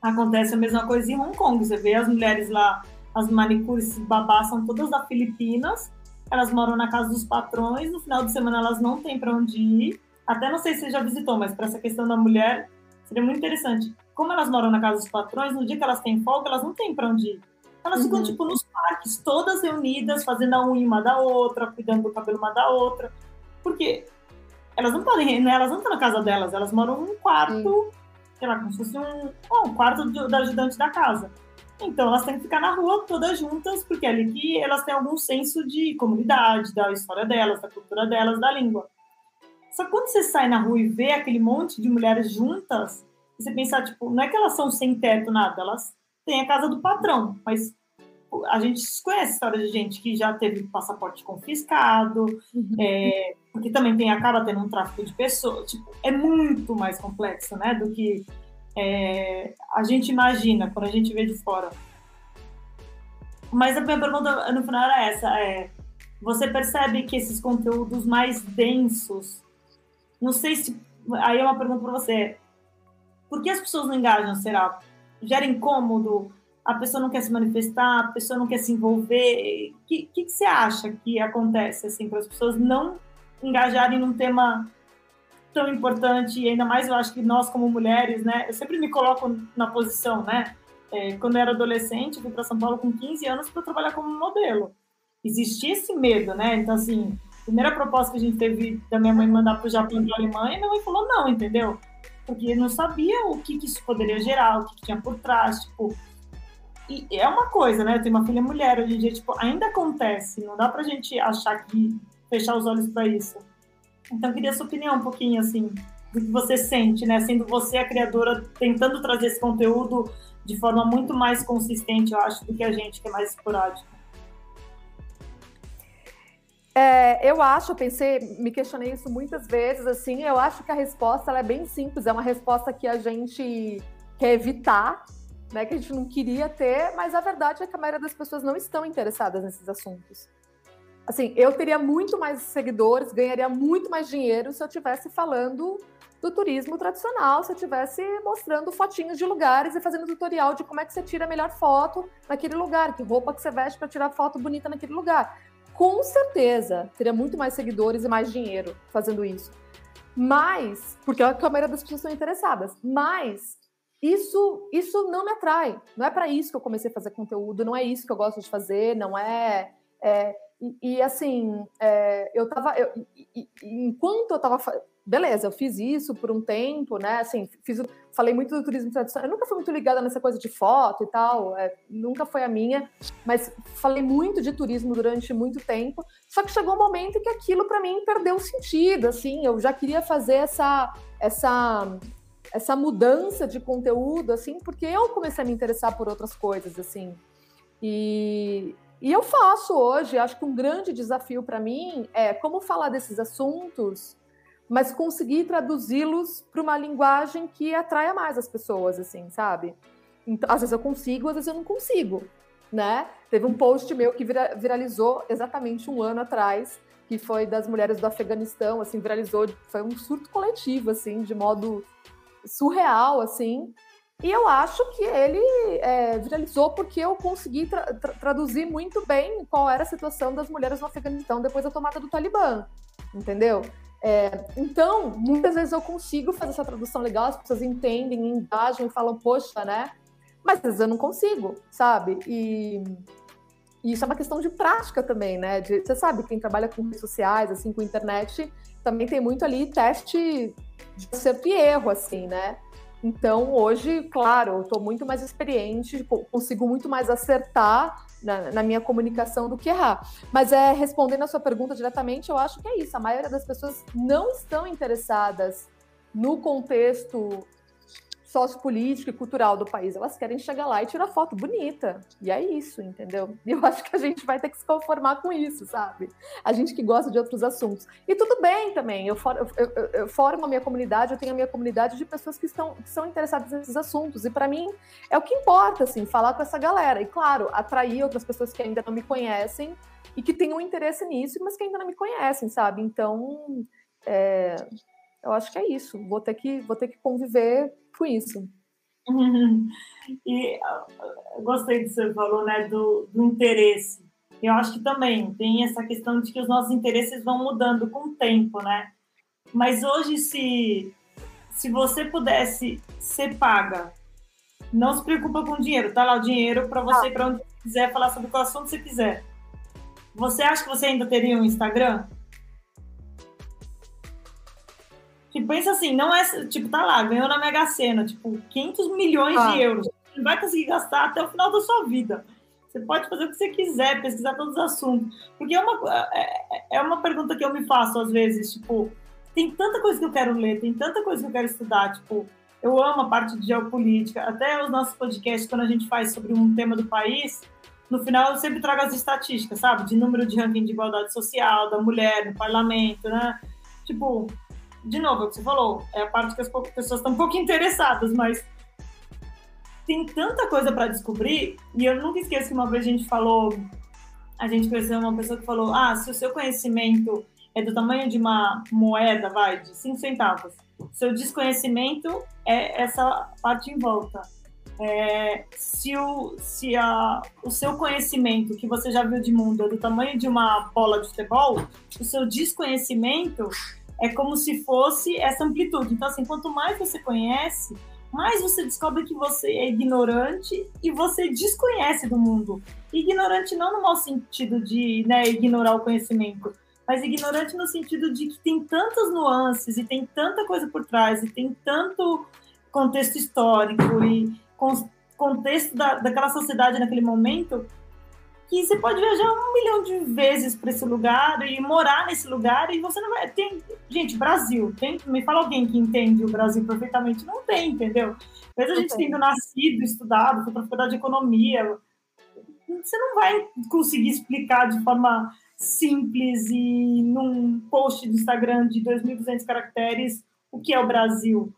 Acontece a mesma coisa em Hong Kong. Você vê as mulheres lá, as manicures babás são todas da Filipinas, elas moram na casa dos patrões, no final de semana elas não têm para onde ir. Até não sei se você já visitou, mas para essa questão da mulher, seria muito interessante. Como elas moram na casa dos patrões, no dia que elas têm folga, elas não têm para onde ir. Elas uhum. ficam, tipo, nos parques, todas reunidas, fazendo a unha uma da outra, cuidando do cabelo uma da outra. Porque elas não podem, né? Elas não estão na casa delas, elas moram num quarto, sei lá, como se fosse um, oh, um quarto do, da ajudante da casa. Então elas têm que ficar na rua todas juntas, porque é ali que elas têm algum senso de comunidade, da história delas, da cultura delas, da língua. Só que quando você sai na rua e vê aquele monte de mulheres juntas, você pensar, tipo, não é que elas são sem teto, nada, elas têm a casa do patrão, mas a gente conhece história de gente que já teve passaporte confiscado, uhum. é, porque também tem, acaba tendo um tráfico de pessoas, tipo, é muito mais complexo, né, do que é, a gente imagina quando a gente vê de fora. Mas a minha pergunta no final era essa: é, você percebe que esses conteúdos mais densos Não sei se. Aí é uma pergunta para você. Por que as pessoas não engajam, será? Gera incômodo? A pessoa não quer se manifestar? A pessoa não quer se envolver? O que, que, que você acha que acontece, assim, para as pessoas não engajarem num tema tão importante? E ainda mais eu acho que nós, como mulheres, né? Eu sempre me coloco na posição, né? É, quando eu era adolescente, eu fui para São Paulo com 15 anos para trabalhar como modelo. Existia esse medo, né? Então, assim, a primeira proposta que a gente teve da minha mãe mandar para o Japão para a Alemanha, minha mãe falou não, entendeu? Porque não sabia o que, que isso poderia gerar, o que, que, tinha por trás, tipo. E é uma coisa, né? Eu tenho uma filha mulher, hoje em dia, tipo, ainda acontece, não dá pra gente achar que fechar os olhos para isso. Então, queria sua opinião um pouquinho, assim, do que você sente, né? Sendo você a criadora, tentando trazer esse conteúdo de forma muito mais consistente, eu acho, do que a gente, que é mais esporádico. É, eu acho, eu pensei, me questionei isso muitas vezes, assim, eu acho que a resposta é bem simples, é uma resposta que a gente quer evitar, né, que a gente não queria ter, mas a verdade é que a maioria das pessoas não estão interessadas nesses assuntos. Assim, eu teria muito mais seguidores, ganharia muito mais dinheiro se eu estivesse falando do turismo tradicional, se eu estivesse mostrando fotinhos de lugares e fazendo tutorial de como é que você tira a melhor foto naquele lugar, que roupa que você veste para tirar foto bonita naquele lugar com certeza teria muito mais seguidores e mais dinheiro fazendo isso. Mas, porque a maioria das pessoas estão interessadas, mas isso, isso não me atrai. Não é para isso que eu comecei a fazer conteúdo, não é isso que eu gosto de fazer, não é. é e, e, assim, é, eu tava. Eu, e, enquanto eu tava beleza, eu fiz isso por um tempo, né? Assim, fiz, falei muito do turismo tradicional. Eu nunca fui muito ligada nessa coisa de foto e tal, é, nunca foi a minha, mas falei muito de turismo durante muito tempo. Só que chegou um momento que aquilo para mim perdeu sentido, assim, eu já queria fazer essa essa essa mudança de conteúdo, assim, porque eu comecei a me interessar por outras coisas, assim. E, e eu faço hoje, acho que um grande desafio para mim é como falar desses assuntos mas conseguir traduzi-los para uma linguagem que atraia mais as pessoas, assim, sabe? Então, às vezes eu consigo, às vezes eu não consigo, né? Teve um post meu que vira, viralizou exatamente um ano atrás, que foi das mulheres do Afeganistão, assim, viralizou, foi um surto coletivo, assim, de modo surreal, assim. E eu acho que ele é, viralizou porque eu consegui tra tra traduzir muito bem qual era a situação das mulheres no Afeganistão depois da tomada do Talibã, entendeu? É, então, muitas vezes eu consigo fazer essa tradução legal, as pessoas entendem, engajam e falam, poxa, né? Mas às vezes eu não consigo, sabe? E, e isso é uma questão de prática também, né? De, você sabe, quem trabalha com redes sociais, assim, com internet, também tem muito ali teste de acerto e erro, assim, né? Então, hoje, claro, eu estou muito mais experiente, consigo muito mais acertar na, na, minha comunicação do que errar. Mas é respondendo a sua pergunta diretamente, eu acho que é isso. A maioria das pessoas não estão interessadas no contexto sociopolítico e cultural do país. Elas querem chegar lá e tirar foto bonita. E é isso, entendeu? (laughs) E eu acho que a gente vai ter que se conformar com isso, sabe? A gente que gosta de outros assuntos. E tudo bem também. Eu, for, eu, eu, eu formo a minha comunidade, eu tenho a minha comunidade de pessoas que, estão, que são interessadas nesses assuntos. E para mim é o que importa, assim, falar com essa galera. E claro, atrair outras pessoas que ainda não me conhecem e que tenham interesse nisso, mas que ainda não me conhecem, sabe? Então, é, eu acho que é isso. Vou ter que, vou ter que conviver com isso. (laughs) e eu gostei do que você falou, né, do, do interesse. Eu acho que também tem essa questão de que os nossos interesses vão mudando com o tempo, né? Mas hoje, se, se você pudesse ser paga, não se preocupa com dinheiro, tá lá o dinheiro para você ir para onde quiser falar sobre qual assunto você quiser. Você acha que você ainda teria um Instagram? Tipo, pensa assim, não é, tipo, tá lá, ganhou na Mega Sena, tipo, 500 milhões ah. de euros. Você vai conseguir gastar até o final da sua vida. Você pode fazer o que você quiser, pesquisar todos os assuntos. Porque é uma, é, é, é uma pergunta que eu me faço às vezes, tipo, tem tanta coisa que eu quero ler, tem tanta coisa que eu quero estudar, tipo, eu amo a parte de geopolítica, até os nossos podcasts, quando a gente faz sobre um tema do país, no final eu sempre trago as estatísticas, sabe? De número de ranking de igualdade social, da mulher no parlamento, né? Tipo, de novo, é o que você falou, é a parte que as pessoas estão um pouco interessadas, mas tem tanta coisa para descobrir, e eu nunca esqueço que uma vez a gente falou, a gente conheceu uma pessoa que falou, ah, se o seu conhecimento é do tamanho de uma moeda, vai, de 5 centavos. Seu desconhecimento é essa parte em volta. É, se o, se a, o seu conhecimento que você já viu de mundo é do tamanho de uma bola de futebol, o seu desconhecimento é como se fosse essa amplitude. Então, assim, quanto mais você conhece, mais você descobre que você é ignorante e você desconhece do mundo. Ignorante não no mau sentido de né, ignorar o conhecimento, mas ignorante no sentido de que tem tantas nuances e tem tanta coisa por trás e tem tanto contexto histórico e contexto da, daquela sociedade naquele momento que você pode viajar um milhão de vezes para esse lugar e morar nesse lugar e você não vai. Tem, gente, Brasil, tem, me fala alguém que entende o Brasil perfeitamente. Não tem, entendeu? Mesmo a gente tendo nascido, estudado, foi para a faculdade de economia, você não vai conseguir explicar de forma simples e num post do Instagram de 2.200 caracteres o que é o Brasil.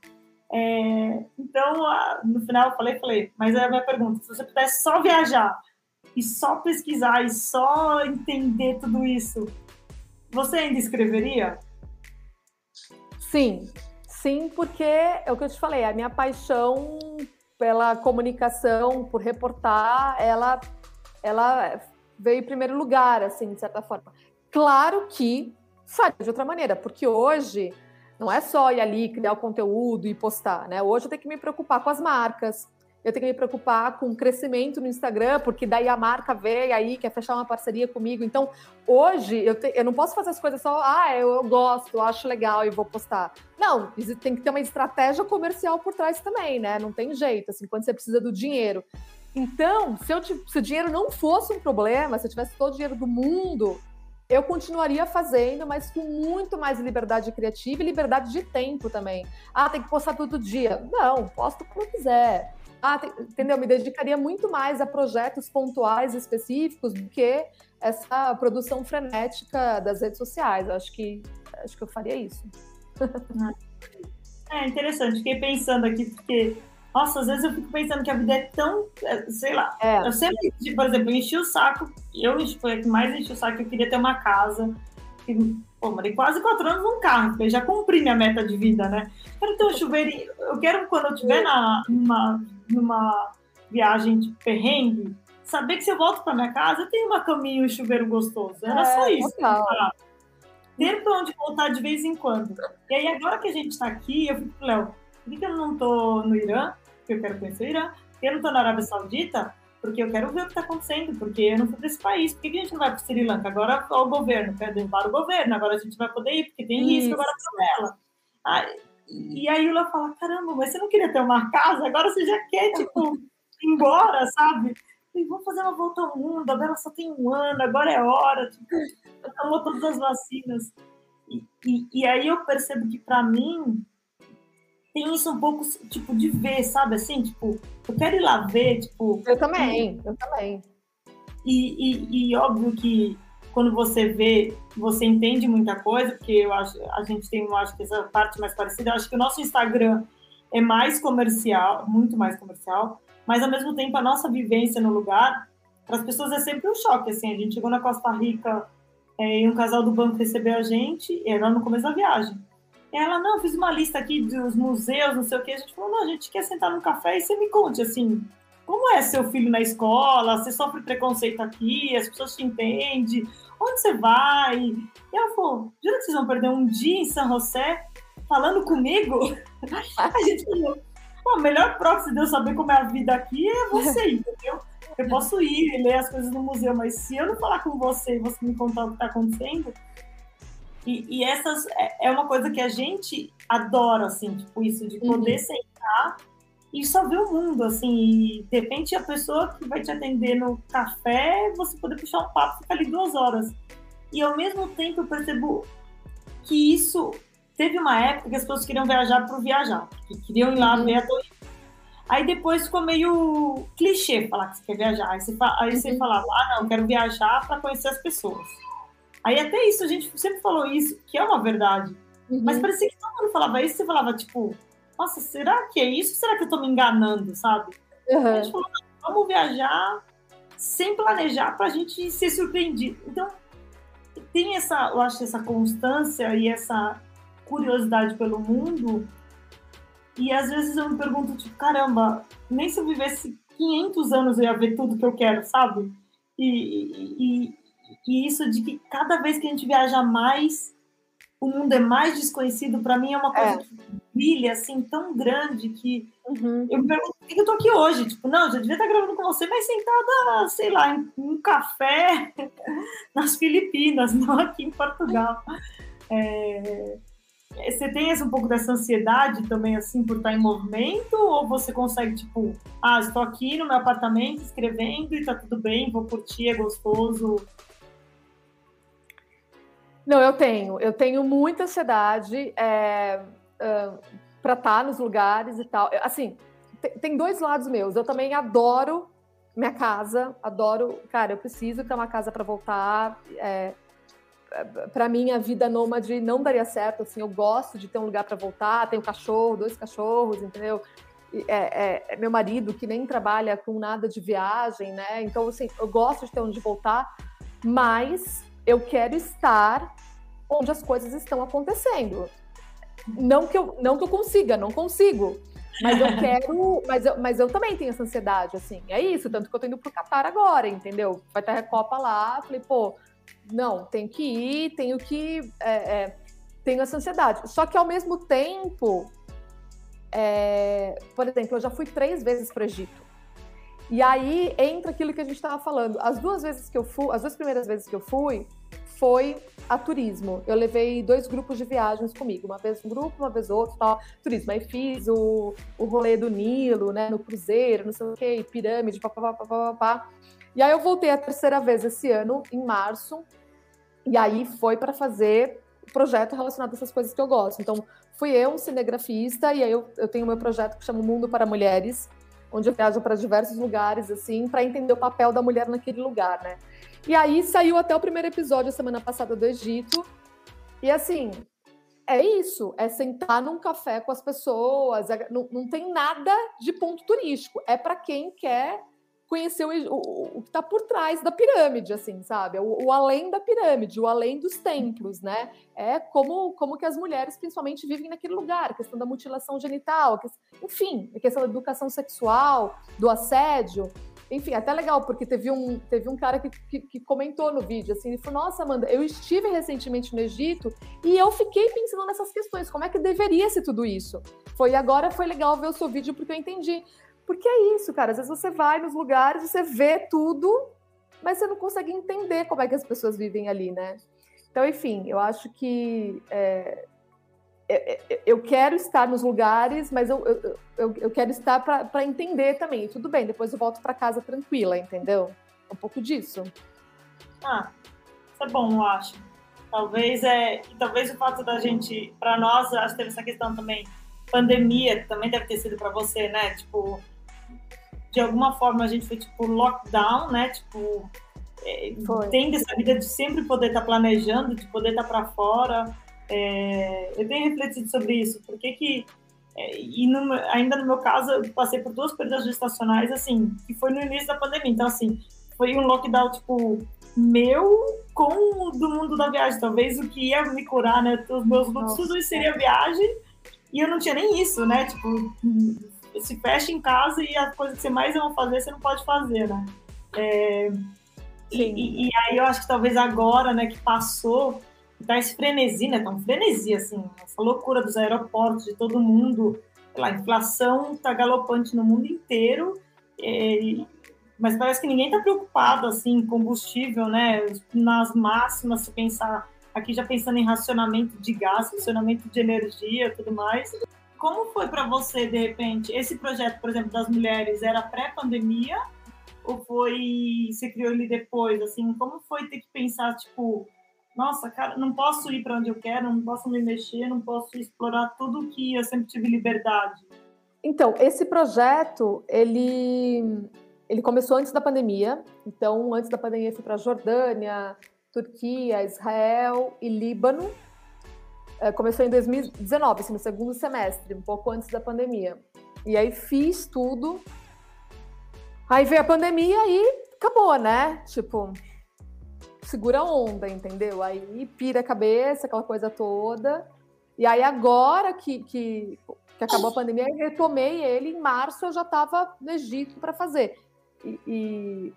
É, então, no final eu falei, falei, mas é a minha pergunta, se você pudesse só viajar e só pesquisar e só entender tudo isso, você ainda escreveria? Sim, sim, porque é o que eu te falei, a minha paixão pela comunicação, por reportar, ela, ela veio em primeiro lugar, assim, de certa forma. Claro que faria de outra maneira, porque hoje não é só ir ali criar o conteúdo e postar, né? Hoje eu tenho que me preocupar com as marcas, eu tenho que me preocupar com o crescimento no Instagram, porque daí a marca vem aí, quer fechar uma parceria comigo. Então, hoje, eu, te, eu não posso fazer as coisas só, ah, eu, eu gosto, eu acho legal e vou postar. Não, tem que ter uma estratégia comercial por trás também, né? Não tem jeito, assim, quando você precisa do dinheiro. Então, se, eu, se o dinheiro não fosse um problema, se eu tivesse todo o dinheiro do mundo, eu continuaria fazendo, mas com muito mais liberdade criativa e liberdade de tempo também. Ah, tem que postar todo dia. Não, posto quando quiser. Ah, entendeu? Me dedicaria muito mais a projetos pontuais específicos do que essa produção frenética das redes sociais. Acho que acho que eu faria isso. É interessante. Fiquei pensando aqui porque nossa, às vezes eu fico pensando que a vida é tão, é, sei lá. É. Eu sempre, por exemplo, enchi o saco. Eu foi a que mais enchi o saco. Eu queria ter uma casa. Pô, morei quase quatro anos num carro, porque já cumpri minha meta de vida, né? Quero ter um chuveirinho. Eu quero, quando eu estiver na, numa, numa viagem de perrengue, saber que se eu volto para minha casa, eu tenho uma caminha e um chuveiro gostoso. Era é, só isso. Ter para onde voltar de vez em quando. E aí, agora que a gente está aqui, eu fico, Léo, por que eu não estou no Irã? Porque eu quero conhecer o Irã. Por que eu não estou na Arábia Saudita? Porque eu quero ver o que está acontecendo. Porque eu não fui para esse país. Por que a gente não vai para Sri Lanka? Agora o governo quer derrubar o governo. Agora a gente vai poder ir, porque tem risco agora para ela. Ah, e aí o Léo fala: caramba, mas você não queria ter uma casa? Agora você já quer, tipo, (laughs) ir embora, sabe? E vamos fazer uma volta ao mundo. A Bela só tem um ano, agora é hora. Tipo, tomou todas as vacinas. E, e, e aí eu percebo que, para mim, tem isso um pouco, tipo, de ver, sabe? Assim, tipo, eu quero ir lá ver, tipo. Eu também, eu também. E, e, e, óbvio que quando você vê, você entende muita coisa, porque eu acho, a gente tem, eu acho que essa parte mais parecida. Eu acho que o nosso Instagram é mais comercial, muito mais comercial, mas ao mesmo tempo a nossa vivência no lugar, para as pessoas é sempre um choque. Assim, a gente chegou na Costa Rica é, e um casal do banco recebeu a gente, era no começo da viagem. Ela, não, fiz uma lista aqui dos museus, não sei o que. A gente falou, não, a gente quer sentar num café e você me conte, assim, como é seu filho na escola? Você sofre preconceito aqui? As pessoas te entendem? Onde você vai? E ela falou, jura que vocês vão perder um dia em São José falando comigo? (laughs) A gente falou, a melhor prova de eu saber como é a vida aqui é você, entendeu? Eu posso ir e ler as coisas no museu, mas se eu não falar com você e você me contar o que está acontecendo, e, e, essas é, é uma coisa que a gente adora, assim, tipo, isso de poder uhum. sentar e só ver o mundo, assim, e de repente a pessoa que vai te atender no café, você poder puxar um papo e ficar ali duas horas. E ao mesmo tempo eu percebo que isso teve uma época que as pessoas queriam viajar por viajar, que queriam ir lá uhum. ver a torre. Aí depois ficou meio clichê falar que você quer viajar. Aí você, aí você uhum. falava, ah, não, eu quero viajar para conhecer as pessoas. Aí até isso, a gente sempre falou isso, que é uma verdade. Uhum. Mas parecia que todo mundo falava isso, você falava, tipo, nossa, será que é isso? Será que eu tô me enganando, sabe? Uhum. A gente falou, vamos viajar sem planejar pra gente ser surpreendido. Então, tem essa, eu acho, essa constância e essa curiosidade pelo mundo. E às vezes eu me pergunto, tipo, caramba, nem se eu vivesse 500 anos eu ia ver tudo que eu quero, sabe? E, e, e isso de que cada vez que a gente viaja mais, o mundo é mais desconhecido, para mim é uma coisa é. que brilha assim tão grande que uhum. eu me pergunto por que eu tô aqui hoje. Tipo, não, já devia estar gravando com você, mas sentada, sei lá, em um café (laughs) nas Filipinas, não aqui em Portugal. É... Você tem esse, um pouco dessa ansiedade também, assim, por estar em movimento? Ou você consegue, tipo, ah, estou aqui no meu apartamento escrevendo e tá tudo bem, vou curtir, é gostoso? Não, eu tenho. Eu tenho muita ansiedade é, uh, para estar tá nos lugares e tal. Assim, tem dois lados meus. Eu também adoro minha casa, adoro. Cara, eu preciso ter uma casa para voltar. É, para mim, a vida nômade não daria certo. Assim, eu gosto de ter um lugar para voltar. Tenho cachorro, dois cachorros, entendeu? É, é, é, meu marido que nem trabalha com nada de viagem, né? Então, assim, eu gosto de ter onde voltar, mas eu quero estar onde as coisas estão acontecendo. Não que eu, não que eu consiga, não consigo. Mas eu (laughs) quero. mas, eu, mas eu também tenho essa ansiedade, assim. É isso, tanto que eu tô indo pro Qatar agora, entendeu? Vai ter a Copa lá. Falei, pô, não, tenho que ir, tenho que. É, é, tenho essa ansiedade. Só que ao mesmo tempo. É, por exemplo, eu já fui três vezes para o Egito. E aí entra aquilo que a gente estava falando. As duas vezes que eu fui, as duas primeiras vezes que eu fui, foi a turismo. Eu levei dois grupos de viagens comigo, uma vez um grupo, uma vez outro, tal, turismo. Aí fiz o, o rolê do Nilo, né, no cruzeiro, não sei o quê, pirâmide, papapá, papapá. E aí eu voltei a terceira vez esse ano, em março, e aí foi para fazer projeto relacionado a essas coisas que eu gosto. Então, fui eu, um cinegrafista, e aí eu, eu tenho meu projeto que chama Mundo para Mulheres, onde eu viajo para diversos lugares, assim, para entender o papel da mulher naquele lugar, né? E aí saiu até o primeiro episódio a semana passada do Egito. E assim, é isso, é sentar num café com as pessoas, é, não, não tem nada de ponto turístico. É para quem quer conhecer o, o, o que está por trás da pirâmide, assim, sabe? O, o, além da pirâmide, o além dos templos, né? É como, como que as mulheres, principalmente, vivem naquele lugar, a questão da mutilação genital, enfim, a questão da educação sexual, do assédio. Enfim, até legal, porque teve um, teve um cara que, que, que, comentou no vídeo, assim, ele falou, nossa, Amanda, eu estive recentemente no Egito e eu fiquei pensando nessas questões, como é que deveria ser tudo isso? Foi agora, foi legal ver o seu vídeo, porque eu entendi. Porque é isso, cara, às vezes você vai nos lugares, você vê tudo, mas você não consegue entender como é que as pessoas vivem ali, né? Então, enfim, eu acho que é, é, é, eu quero estar nos lugares, mas eu, eu, eu, quero estar para entender também. Tudo bem, depois eu volto para casa tranquila, entendeu? Um pouco disso. Ah, isso é bom, eu acho. Talvez é, talvez o fato da gente, para nós, acho que teve essa questão também, pandemia, também deve ter sido para você, né? Tipo, de alguma forma a gente foi tipo lockdown, né? Tipo, é, tendo essa vida de sempre poder estar tá planejando, de poder estar tá para fora. É, eu tenho refletido sobre isso. Por que que é, e no, ainda no meu caso, eu passei por duas perdas gestacionais, assim, que foi no início da pandemia. Então, assim, foi um lockdown, tipo, meu com o do mundo da viagem. Talvez o que ia me curar, né? Os meus lutos, tudo isso seria viagem. E eu não tinha nem isso, né? Tipo, se fecha em casa e a coisa que você mais ama fazer, você não pode fazer, né? É, e, e, aí eu acho que talvez agora, né, que passou tá esse frenesi, né? Tá um frenesi, assim, essa loucura dos aeroportos, de todo mundo. A inflação tá galopante no mundo inteiro, é, mas parece que ninguém tá preocupado, assim, combustível, né? Nas máximas, se pensar, aqui já pensando em racionamento de gás, racionamento de energia tudo mais. Como foi para você, de repente, esse projeto, por exemplo, das mulheres, era pré-pandemia ou foi, você criou ele depois, assim, como foi ter que pensar, tipo, nossa, cara, não posso ir para onde eu quero, não posso me mexer, não posso explorar tudo que eu sempre tive liberdade. Então, esse projeto, ele, ele começou antes da pandemia. Então, antes da pandemia, eu fui para Jordânia, Turquia, Israel e Líbano. É, começou em 2019, assim, no segundo semestre, um pouco antes da pandemia. E aí fiz tudo. Aí veio a pandemia e acabou, né? Tipo, segura a onda, entendeu? Aí pira a cabeça, aquela coisa toda. E aí agora que, que, que acabou a pandemia, eu retomei ele. Em março eu já estava no Egito para fazer. E, e,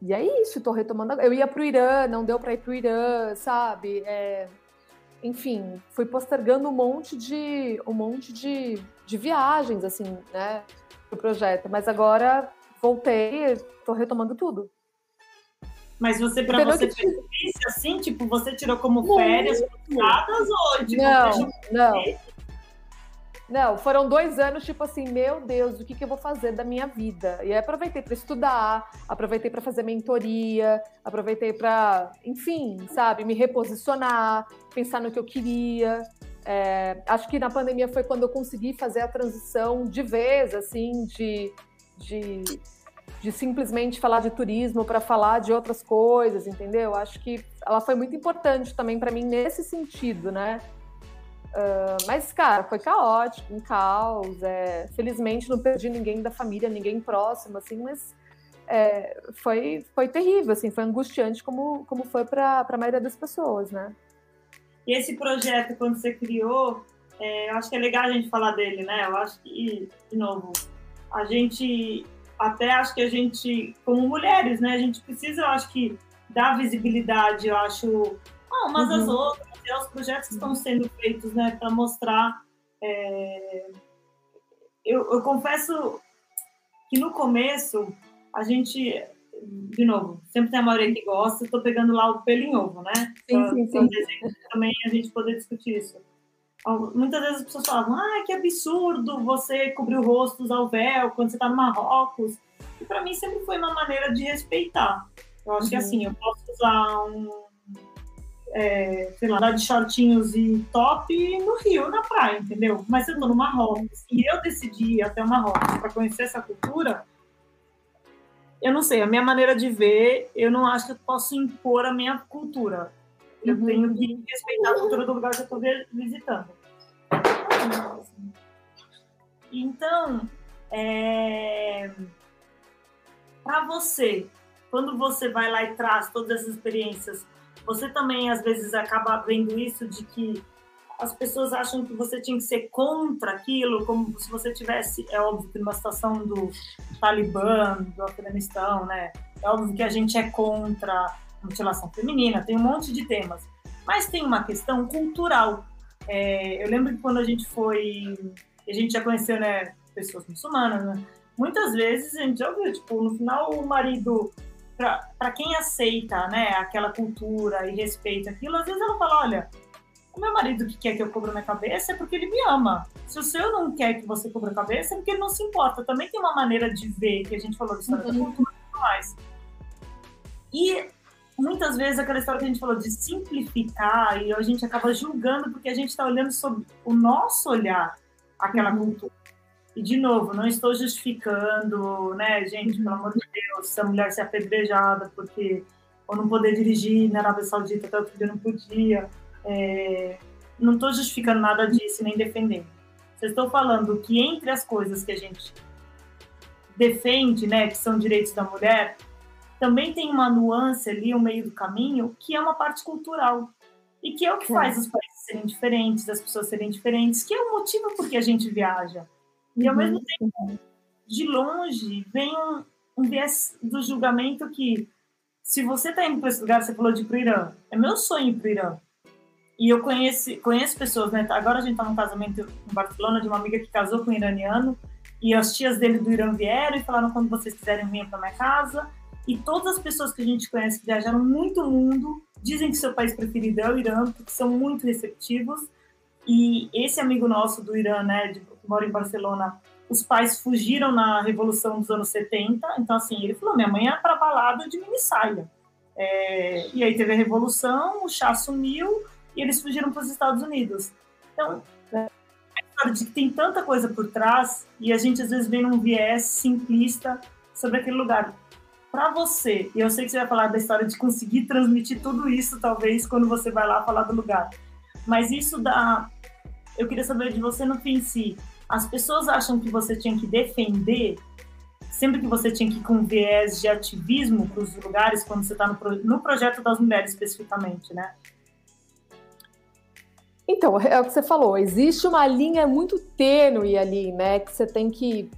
e, é isso, estou retomando. Eu ia para o Irã, não deu para ir para o Irã, sabe? É, enfim, fui postergando um monte de um monte de, de viagens, assim, né? Pro projeto. Mas agora voltei, estou retomando tudo. Mas você, para você, foi difícil, assim? Tipo, você tirou como férias forçadas ou, tipo, não, não. Não, foram dois anos, tipo assim, meu Deus, o que, que eu vou fazer da minha vida? E aí aproveitei para estudar, aproveitei para fazer mentoria, aproveitei para, enfim, sabe, me reposicionar, pensar no que eu queria. É, acho que na pandemia foi quando eu consegui fazer a transição de vez, assim, de, de de simplesmente falar de turismo para falar de outras coisas, entendeu? Acho que ela foi muito importante também para mim nesse sentido, né? Uh, mas, cara, foi caótico, um caos. É... Felizmente não perdi ninguém da família, ninguém próximo, assim, mas é, foi, foi terrível, assim, foi angustiante como, como foi para a maioria das pessoas, né? E esse projeto, quando você criou, é, eu acho que é legal a gente falar dele, né? Eu acho que, de novo, a gente até acho que a gente, como mulheres, né, a gente precisa, eu acho que, dar visibilidade, eu acho, ah, umas uhum. às outras, e aos projetos que estão sendo feitos, né, para mostrar. É... Eu, eu confesso que no começo, a gente, de novo, sempre tem a maioria que gosta, estou pegando lá o pelo em ovo, né? Sim, sim, sim. também a gente poder discutir isso. Muitas vezes as pessoas falavam, ah, que absurdo você cobrir o rosto, usar o véu quando você está no Marrocos. E para mim sempre foi uma maneira de respeitar. Eu acho uhum. que assim, eu posso usar um, é, sei lá, de shortinhos e top no Rio, na praia, entendeu? Mas eu tô no Marrocos e eu decidi ir até o Marrocos para conhecer essa cultura. Eu não sei, a minha maneira de ver, eu não acho que eu posso impor a minha cultura. Eu uhum. tenho que respeitar a cultura do lugar que eu estou visitando. Então, é... para você, quando você vai lá e traz todas essas experiências, você também às vezes acaba vendo isso de que as pessoas acham que você tinha que ser contra aquilo, como se você tivesse, é óbvio que numa situação do Talibã, do Afeganistão, né? É óbvio que a gente é contra mutilação feminina, tem um monte de temas. Mas tem uma questão cultural. É, eu lembro que quando a gente foi, a gente já conheceu, né, pessoas muçulmanas, né? Muitas vezes a gente já ouviu, tipo, no final o marido, para quem aceita, né, aquela cultura e respeita aquilo, às vezes ela fala, olha, o meu marido que quer que eu cubra minha cabeça é porque ele me ama. Se o seu não quer que você cubra a cabeça, é porque ele não se importa. Também tem uma maneira de ver, que a gente falou da história uhum. da cultura e tudo mais. E muitas vezes aquela história que a gente falou de simplificar e a gente acaba julgando porque a gente está olhando sob o nosso olhar aquela uhum. cultura. E, de novo, não estou justificando, né, gente, pelo amor de Deus, se a mulher ser apedrejada porque ou não poder dirigir na Arábia Saudita até outro dia não podia. É, não estou justificando nada disso nem defendendo. Só estou falando que entre as coisas que a gente defende, né, que são direitos da mulher, também tem uma nuance ali, o um meio do caminho, que é uma parte cultural. E que é o que faz os países serem diferentes, as pessoas serem diferentes, que é o motivo por que a gente viaja. E ao uhum. mesmo tempo, de longe, vem um, um viés do julgamento que, se você está indo para esse lugar, você falou de ir para o Irã, é meu sonho ir para o Irã. E eu conheço, conheço pessoas, né? Agora a gente está num casamento em Barcelona de uma amiga que casou com um iraniano, e as tias dele do Irã vieram e falaram: quando vocês quiserem vir para minha casa, e todas as pessoas que a gente conhece que viajaram muito o mundo dizem que seu país preferido é o Irã, porque são muito receptivos. E esse amigo nosso do Irã, né, de, mora em Barcelona, os pais fugiram na Revolução dos anos 70. Então, assim, ele falou: minha mãe é para balada de mini saia. É, e aí teve a Revolução, o chá sumiu e eles fugiram para os Estados Unidos. Então, é, de que tem tanta coisa por trás e a gente às vezes vem num viés simplista sobre aquele lugar para você, e eu sei que você vai falar da história de conseguir transmitir tudo isso, talvez, quando você vai lá falar do lugar. Mas isso dá. Eu queria saber de você no fim si. As pessoas acham que você tinha que defender sempre que você tinha que ir com viés de ativismo para os lugares, quando você está no, no projeto das mulheres especificamente, né? Então, é o que você falou, existe uma linha muito tênue ali, né, que você tem que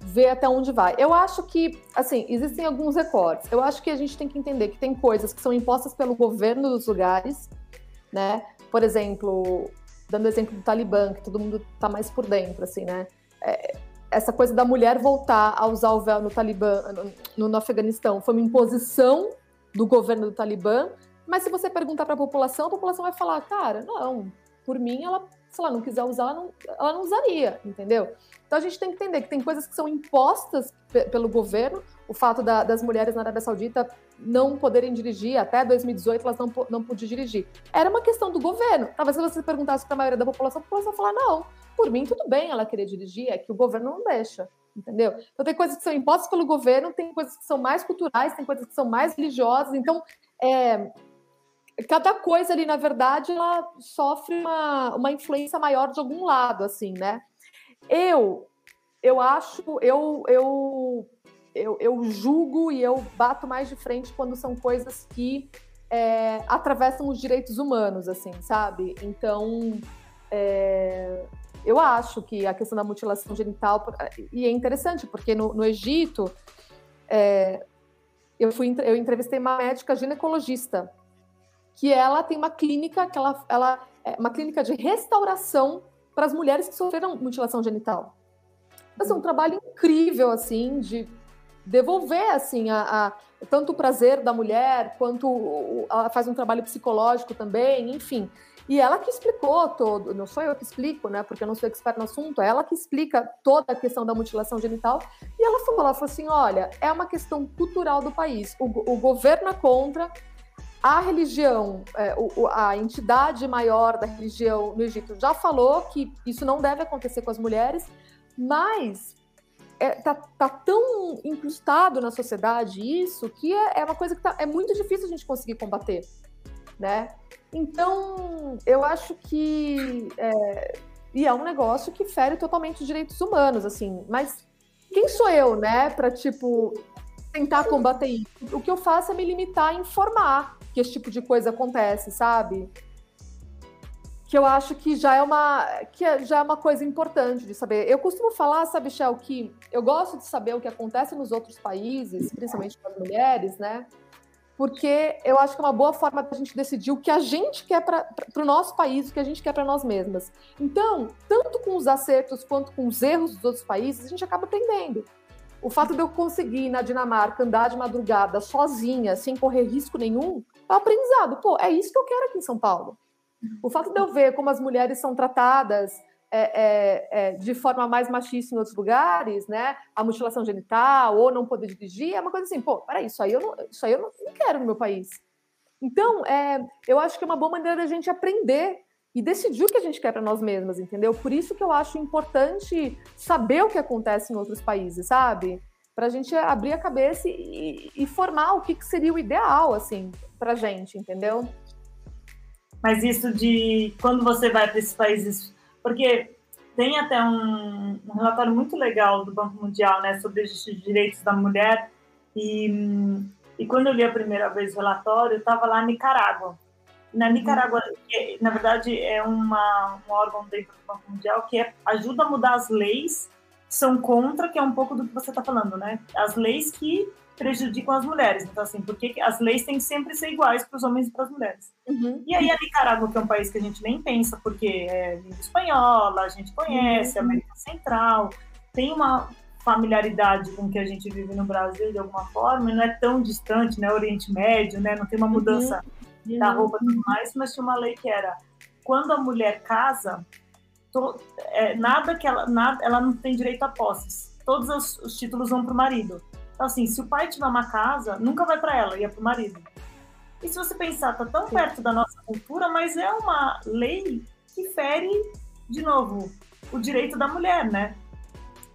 ver até onde vai. Eu acho que, assim, existem alguns recortes. Eu acho que a gente tem que entender que tem coisas que são impostas pelo governo dos lugares, né? Por exemplo, dando exemplo do Talibã, que todo mundo está mais por dentro, assim, né? É, essa coisa da mulher voltar a usar o véu no Talibã, no, no Afeganistão, foi uma imposição do governo do Talibã, mas se você perguntar para a população, a população vai falar, cara, não, por mim, ela, se ela não quiser usar, ela não, ela não usaria, entendeu? Então a gente tem que entender que tem coisas que são impostas pelo governo, o fato da, das mulheres na Arábia Saudita não poderem dirigir, até 2018 elas não, não podiam dirigir. Era uma questão do governo. Talvez se você perguntasse para a maioria da população, a população falar, não, por mim tudo bem ela querer dirigir, é que o governo não deixa entendeu? Então tem coisas que são impostas pelo governo, tem coisas que são mais culturais, tem coisas que são mais religiosas, então é, cada coisa ali, na verdade, ela sofre uma, uma influência maior de algum lado, assim, né? Eu, eu acho, eu, eu, eu, eu julgo e eu bato mais de frente quando são coisas que é, atravessam os direitos humanos, assim, sabe? Então, é, eu acho que a questão da mutilação genital e é interessante porque no, no Egito é, eu fui eu entrevistei uma médica ginecologista que ela tem uma clínica que ela, ela é uma clínica de restauração para as mulheres que sofreram mutilação genital. Então, assim, um trabalho incrível assim de devolver assim a, a tanto o prazer da mulher quanto ela faz um trabalho psicológico também, enfim. E ela que explicou todo, não sou eu que explico, né? Porque eu não sou expert no assunto, é ela que explica toda a questão da mutilação genital. E ela falou, ela falou assim: olha, é uma questão cultural do país. O, o governo é contra, a religião, é, o, a entidade maior da religião no Egito já falou que isso não deve acontecer com as mulheres, mas é, tá, tá, tão incrustado na sociedade isso que é, é uma coisa que tá, é muito difícil a gente conseguir combater, né? Então, eu acho que é, e é um negócio que fere totalmente os direitos humanos, assim. Mas quem sou eu, né, para tipo tentar combater isso? O que eu faço é me limitar a informar que esse tipo de coisa acontece, sabe? Que eu acho que já é uma que é, já é uma coisa importante de saber. Eu costumo falar, sabe, Shell, que eu gosto de saber o que acontece nos outros países, principalmente com as mulheres, né? Porque eu acho que é uma boa forma da gente decidir o que a gente quer para o nosso país, o que a gente quer para nós mesmas. Então, tanto com os acertos quanto com os erros dos outros países, a gente acaba aprendendo. O fato de eu conseguir na Dinamarca andar de madrugada sozinha, sem correr risco nenhum, é um aprendizado. Pô, é isso que eu quero aqui em São Paulo. O fato de eu ver como as mulheres são tratadas é, é, é, de forma mais machista em outros lugares, né? A mutilação genital ou não poder dirigir é uma coisa assim, pô, peraí, isso aí eu não, isso aí eu não, não quero no meu país. Então, é, eu acho que é uma boa maneira da gente aprender e decidir o que a gente quer para nós mesmas, entendeu? Por isso que eu acho importante saber o que acontece em outros países, sabe? Para a gente abrir a cabeça e, e formar o que, que, seria o ideal, assim, para gente, entendeu? Mas isso de quando você vai para esses países, porque tem até um, um, relatório muito legal do Banco Mundial, né, sobre os direitos da mulher. E, e quando eu li a primeira vez o relatório, eu estava lá Nicarágua. Na Nicarágua, na verdade, é uma, um órgão dentro do Banco Mundial que é, ajuda a mudar as leis que são contra, que é um pouco do que você está falando, né? As leis que prejudicam as mulheres. Então, assim, porque as leis têm que sempre ser iguais para os homens e para as mulheres. Uhum. E aí a Nicarágua, que é um país que a gente nem pensa, porque é língua espanhola, a gente conhece, uhum. América Central, tem uma familiaridade com o que a gente vive no Brasil de alguma forma, não é tão distante, né? Oriente Médio, né? Não tem uma uhum. mudança uhum da roupa e tudo mais, mas tinha uma lei que era quando a mulher casa, to, é, nada que ela, nada, ela não tem direito a posses. Todos os, os títulos vão para o marido. Então, assim, se o pai tiver uma casa, nunca vai para ela, ia para o marido. E se você pensar, tá tão perto da nossa cultura, mas é uma lei que fere, de novo, o direito da mulher, né?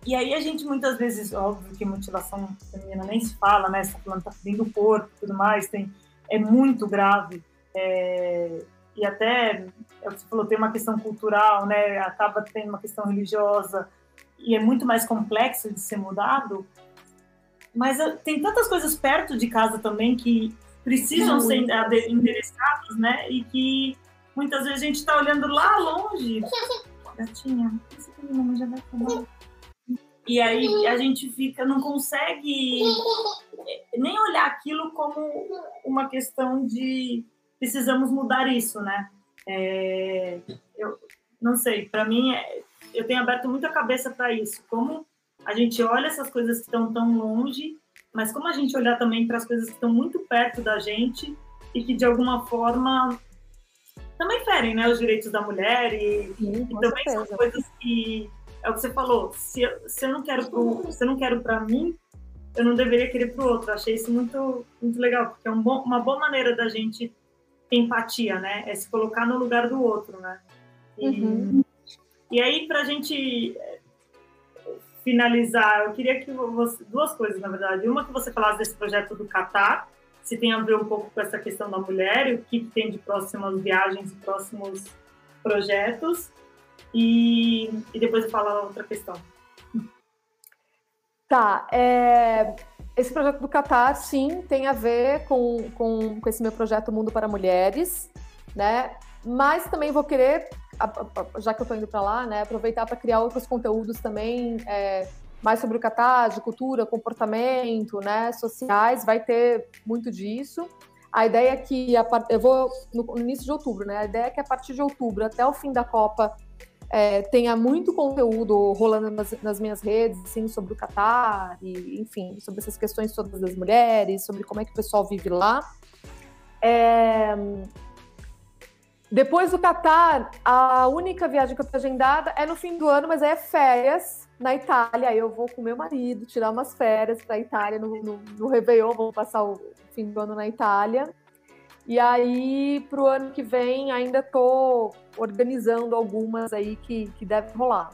E aí a gente muitas vezes, óbvio que mutilação feminina nem se fala, né? Você tá falando tá dentro do corpo e tudo mais, tem é muito grave. É, e até, é você falou, tem uma questão cultural, né? Acaba tendo uma questão religiosa e é muito mais complexo de ser mudado. Mas ah, tem tantas coisas perto de casa também que precisam ser endereçadas, né? E que muitas vezes a gente está olhando lá longe. (laughs) Gatinha, esse menino já vai tomar. E aí a gente fica, não consegue nem olhar aquilo como uma questão de precisamos mudar isso, né? É, eu não sei, para mim é, eu tenho aberto muito a cabeça para isso. Como a gente olha essas coisas que estão tão longe, mas como a gente olhar também para as coisas que estão muito perto da gente e que de alguma forma também ferem, né, os direitos da mulher e, Sim, e também certeza. são coisas que é o que você falou. Se eu, se eu não quero pro, se eu não quero para mim, eu não deveria querer para o outro. Achei isso muito muito legal porque é um bom, uma boa maneira da gente ter empatia, né? É se colocar no lugar do outro, né? E, uhum. e aí para a gente finalizar, eu queria que você, duas coisas, na verdade. Uma que você falasse desse projeto do Catar, se tem a ver um pouco com essa questão da mulher, e o que tem de próximas viagens e próximos projetos. E, e depois eu falo a outra questão. Tá. É, esse projeto do Catar, sim, tem a ver com, com, com esse meu projeto Mundo para Mulheres, né? Mas também vou querer já que eu estou indo para lá, né, aproveitar para criar outros conteúdos também, é, mais sobre o Catar, de cultura, comportamento, né, sociais, vai ter muito disso. A ideia é que, a, eu vou no, início de outubro, né, a ideia é que a partir de outubro até o fim da Copa é, tenha muito conteúdo rolando nas, nas, minhas redes, assim, sobre o Catar, e, enfim, sobre essas questões todas das mulheres, sobre como é que o pessoal vive lá. É, depois do Catar, a única viagem que eu tô agendada é no fim do ano, mas é férias na Itália. Aí eu vou com meu marido tirar umas férias para a Itália no, no, no Réveillon, vou passar o fim do ano na Itália. E aí, para o ano que vem, ainda tô organizando algumas aí que, que devem rolar.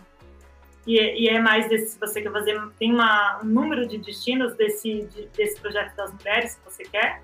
E, e, é mais desse, se você quer fazer, tem uma, um número de destinos desse, de, desse projeto das mulheres que você quer?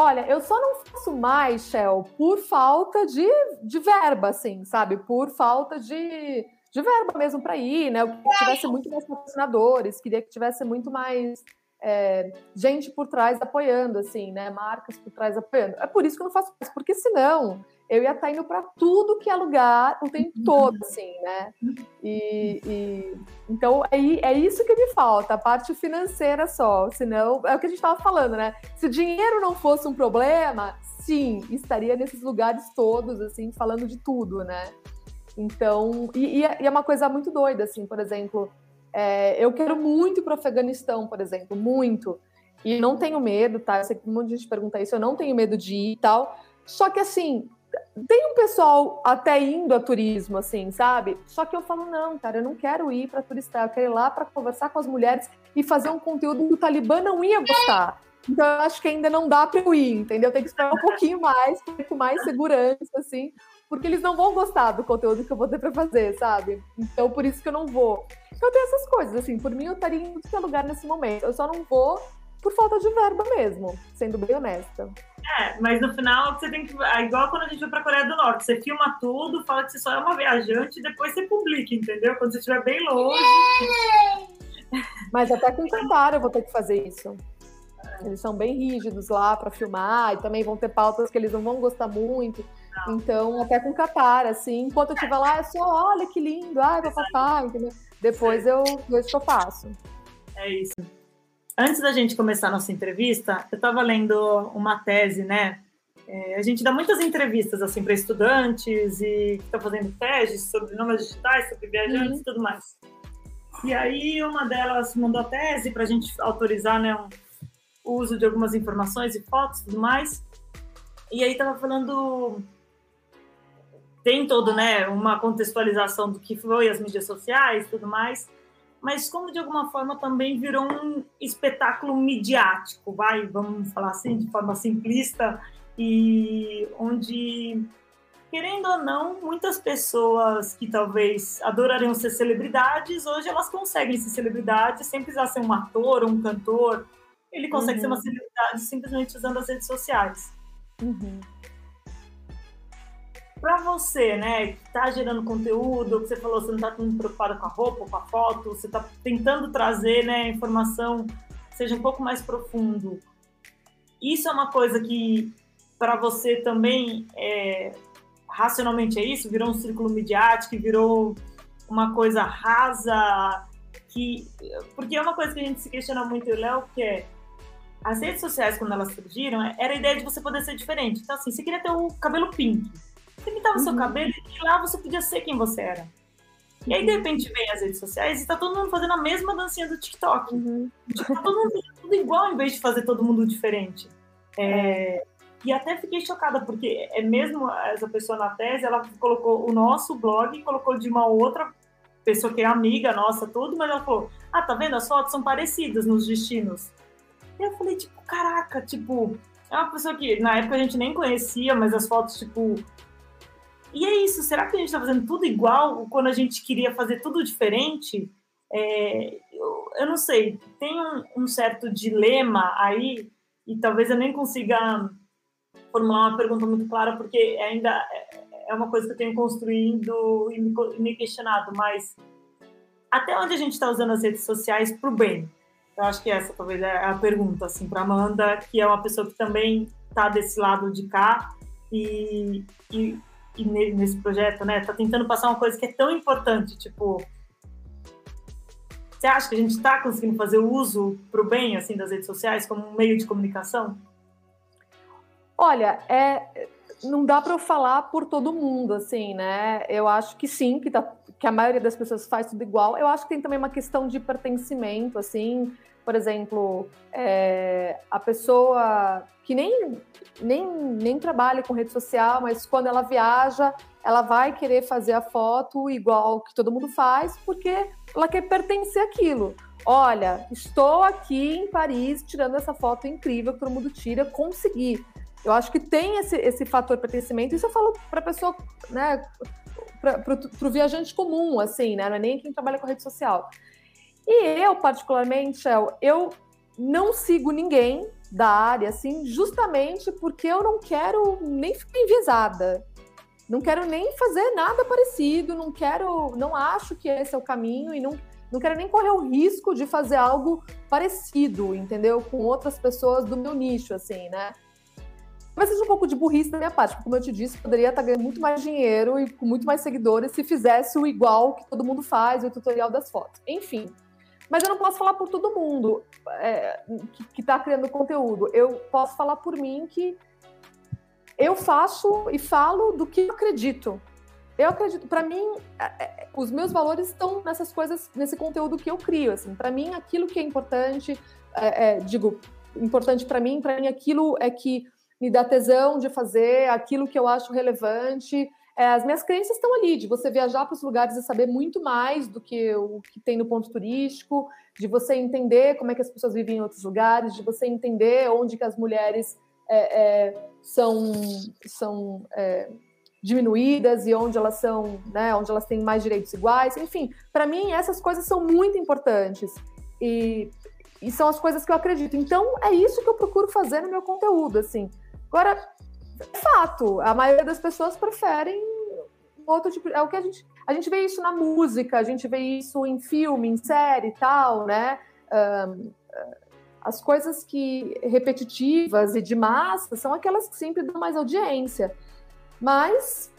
Olha, eu só não faço mais, Shell, por falta de, de verba, assim, sabe? Por falta de, de verba mesmo para ir, né? Eu queria que tivesse muito mais patrocinadores, queria que tivesse muito mais é, gente por trás apoiando, assim, né? Marcas por trás apoiando. É por isso que eu não faço mais, porque senão eu ia estar indo para tudo que é lugar o tempo todo, assim, né? E, e, então é, é isso que me falta, a parte financeira só. Senão, é o que a gente estava falando, né? Se o dinheiro não fosse um problema, sim, estaria nesses lugares todos, assim, falando de tudo, né? Então, e, e é uma coisa muito doida, assim, por exemplo, é, eu quero muito ir para o Afeganistão, por exemplo, muito. E não tenho medo, tá? Eu sei que um monte de gente pergunta isso, eu não tenho medo de ir e tal. Só que assim, tem um pessoal até indo a turismo, assim, sabe? Só que eu falo, não, cara, eu não quero ir para turistar, eu quero ir lá para conversar com as mulheres e fazer um conteúdo que o Talibã não ia gostar. Então eu acho que ainda não dá para eu ir, entendeu? Tem que esperar um pouquinho mais, com mais segurança, assim, porque eles não vão gostar do conteúdo que eu vou ter para fazer, sabe? Então por isso que eu não vou. Então tem essas coisas, assim, por mim eu estaria em qualquer lugar nesse momento. Eu só não vou por falta de verba mesmo, sendo bem honesta. É, mas no final você tem que. É igual quando a gente vai pra Coreia do Norte, você filma tudo, fala que você só é uma viajante e depois você publica, entendeu? Quando você estiver bem longe. Mas até com o Qatar eu vou ter que fazer isso. Eles são bem rígidos lá para filmar e também vão ter pautas que eles não vão gostar muito. Não. Então, até com o Qatar, assim, enquanto eu estiver lá, é só, olha que lindo, ai, papapá, entendeu? Depois eu vejo o que eu faço. É isso. Antes da gente começar a nossa entrevista, eu estava lendo uma tese, né? É, a gente dá muitas entrevistas assim para estudantes e que estão fazendo teses sobre nômades digitais, sobre viajantes uhum. e tudo mais. E aí uma delas mandou a tese para a gente autorizar né, um, o uso de algumas informações e fotos e tudo mais. E aí estava falando tem todo né uma contextualização do que foi as mídias sociais e tudo mais mas como de alguma forma também virou um espetáculo midiático, vai, vamos falar assim, de forma simplista, e onde, querendo ou não, muitas pessoas que talvez adorariam ser celebridades, hoje elas conseguem ser celebridades sem precisar ser um ator ou um cantor, ele consegue uhum. ser uma uhum. celebridade simplesmente usando as redes sociais. Uhum para você, né, que está gerando conteúdo, que você falou, você não está tão preocupado com a roupa, com a foto, você está tentando trazer, né, informação seja um pouco mais profundo, isso é uma coisa que para você também é, racionalmente é isso? Virou um círculo midiático, virou uma coisa rasa, que porque é uma coisa que a gente se questiona muito, Léo, que é as redes sociais quando elas surgiram era a ideia de você poder ser diferente. Então assim, você queria ter o cabelo pink, você pintava uhum. seu cabelo e lá você podia ser quem você era. E aí, de repente, vem as redes sociais e tá todo mundo fazendo a mesma dancinha do TikTok. Uhum. Tipo, tá todo mundo fazendo tudo igual em vez de fazer todo mundo diferente. É, e até fiquei chocada, porque é mesmo essa pessoa na tese, ela colocou o nosso blog, colocou de uma outra pessoa que é amiga nossa, tudo, mas ela falou: Ah, tá vendo? As fotos são parecidas nos destinos. E eu falei, tipo, caraca, tipo, é uma pessoa que na época a gente nem conhecia, mas as fotos, tipo. E é isso, será que a gente tá fazendo tudo igual quando a gente queria fazer tudo diferente? É, eu, eu, não sei, tem um, um certo dilema aí e talvez eu nem consiga formular uma pergunta muito clara, porque ainda é uma coisa que eu tenho construindo e me questionado, mas até onde a gente está usando as redes sociais para o bem? Eu acho que essa talvez é a pergunta, assim, para Amanda, que é uma pessoa que também está desse lado de cá e, e, nesse projeto, né, está tentando passar uma coisa que é tão importante, tipo, você acha que a gente está conseguindo fazer o uso para o bem assim das redes sociais como um meio de comunicação? Olha, é, não dá para eu falar por todo mundo, assim, né? Eu acho que sim, que, tá, que a maioria das pessoas faz tudo igual. Eu acho que tem também uma questão de pertencimento, assim. Por exemplo, é, a pessoa que nem, nem, nem trabalha com rede social, mas quando ela viaja, ela vai querer fazer a foto igual que todo mundo faz, porque ela quer pertencer àquilo. Olha, estou aqui em Paris tirando essa foto incrível que todo mundo tira, consegui. Eu acho que tem esse, esse fator pertencimento. Isso eu falo para pessoa, né, para o viajante comum, assim, né? Não é nem quem trabalha com rede social. E eu, particularmente, Shell, eu não sigo ninguém da área, assim, justamente porque eu não quero nem ficar enviesada. Não quero nem fazer nada parecido, não quero, não acho que esse é o caminho e não, não quero nem correr o risco de fazer algo parecido, entendeu? Com outras pessoas do meu nicho, assim, né? Talvez seja um pouco de burrice da minha parte, porque, como eu te disse, poderia estar ganhando muito mais dinheiro e com muito mais seguidores se fizesse o igual que todo mundo faz, o tutorial das fotos. Enfim. Mas eu não posso falar por todo mundo é, que está criando conteúdo. Eu posso falar por mim que eu faço e falo do que eu acredito. Eu acredito, para mim, é, é, os meus valores estão nessas coisas, nesse conteúdo que eu crio. Assim, para mim, aquilo que é importante, é, é, digo, importante para mim, para mim aquilo é que me dá tesão de fazer, aquilo que eu acho relevante. É, as minhas crenças estão ali, de você viajar para os lugares e saber muito mais do que o que tem no ponto turístico, de você entender como é que as pessoas vivem em outros lugares, de você entender onde que as mulheres é, é, são, são é, diminuídas e onde elas são, né, onde elas têm mais direitos iguais. Enfim, para mim essas coisas são muito importantes e, e são as coisas que eu acredito. Então é isso que eu procuro fazer no meu conteúdo, assim. Agora, fato, a maioria das pessoas preferem outro tipo. É o que a gente a gente vê isso na música, a gente vê isso em filme, em série e tal, né? Um, as coisas que repetitivas e de massa são aquelas que sempre dão mais audiência. Mas,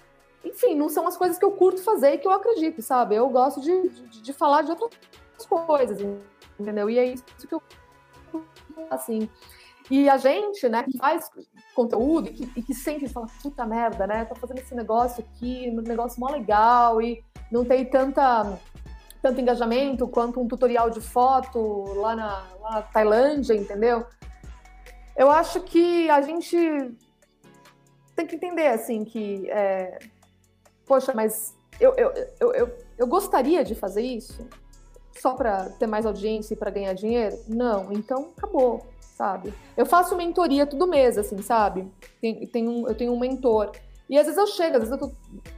enfim, não são as coisas que eu curto fazer e que eu acredito, sabe? Eu gosto de, de, de falar de outras coisas, entendeu? E é isso que eu assim. E a gente, né, que faz conteúdo e que, e que sempre fala, puta merda, né? Tô fazendo esse negócio aqui, um negócio mó legal e não tem tanta tanto engajamento quanto um tutorial de foto lá na, lá na Tailândia, entendeu? Eu acho que a gente tem que entender, assim, que, é, poxa, mas eu, eu, eu, eu, eu gostaria de fazer isso só para ter mais audiência e para ganhar dinheiro? Não, então acabou, sabe? Eu faço mentoria todo mês, assim, sabe? Tem, tem um, eu tenho um mentor e às vezes eu chego, às vezes eu tô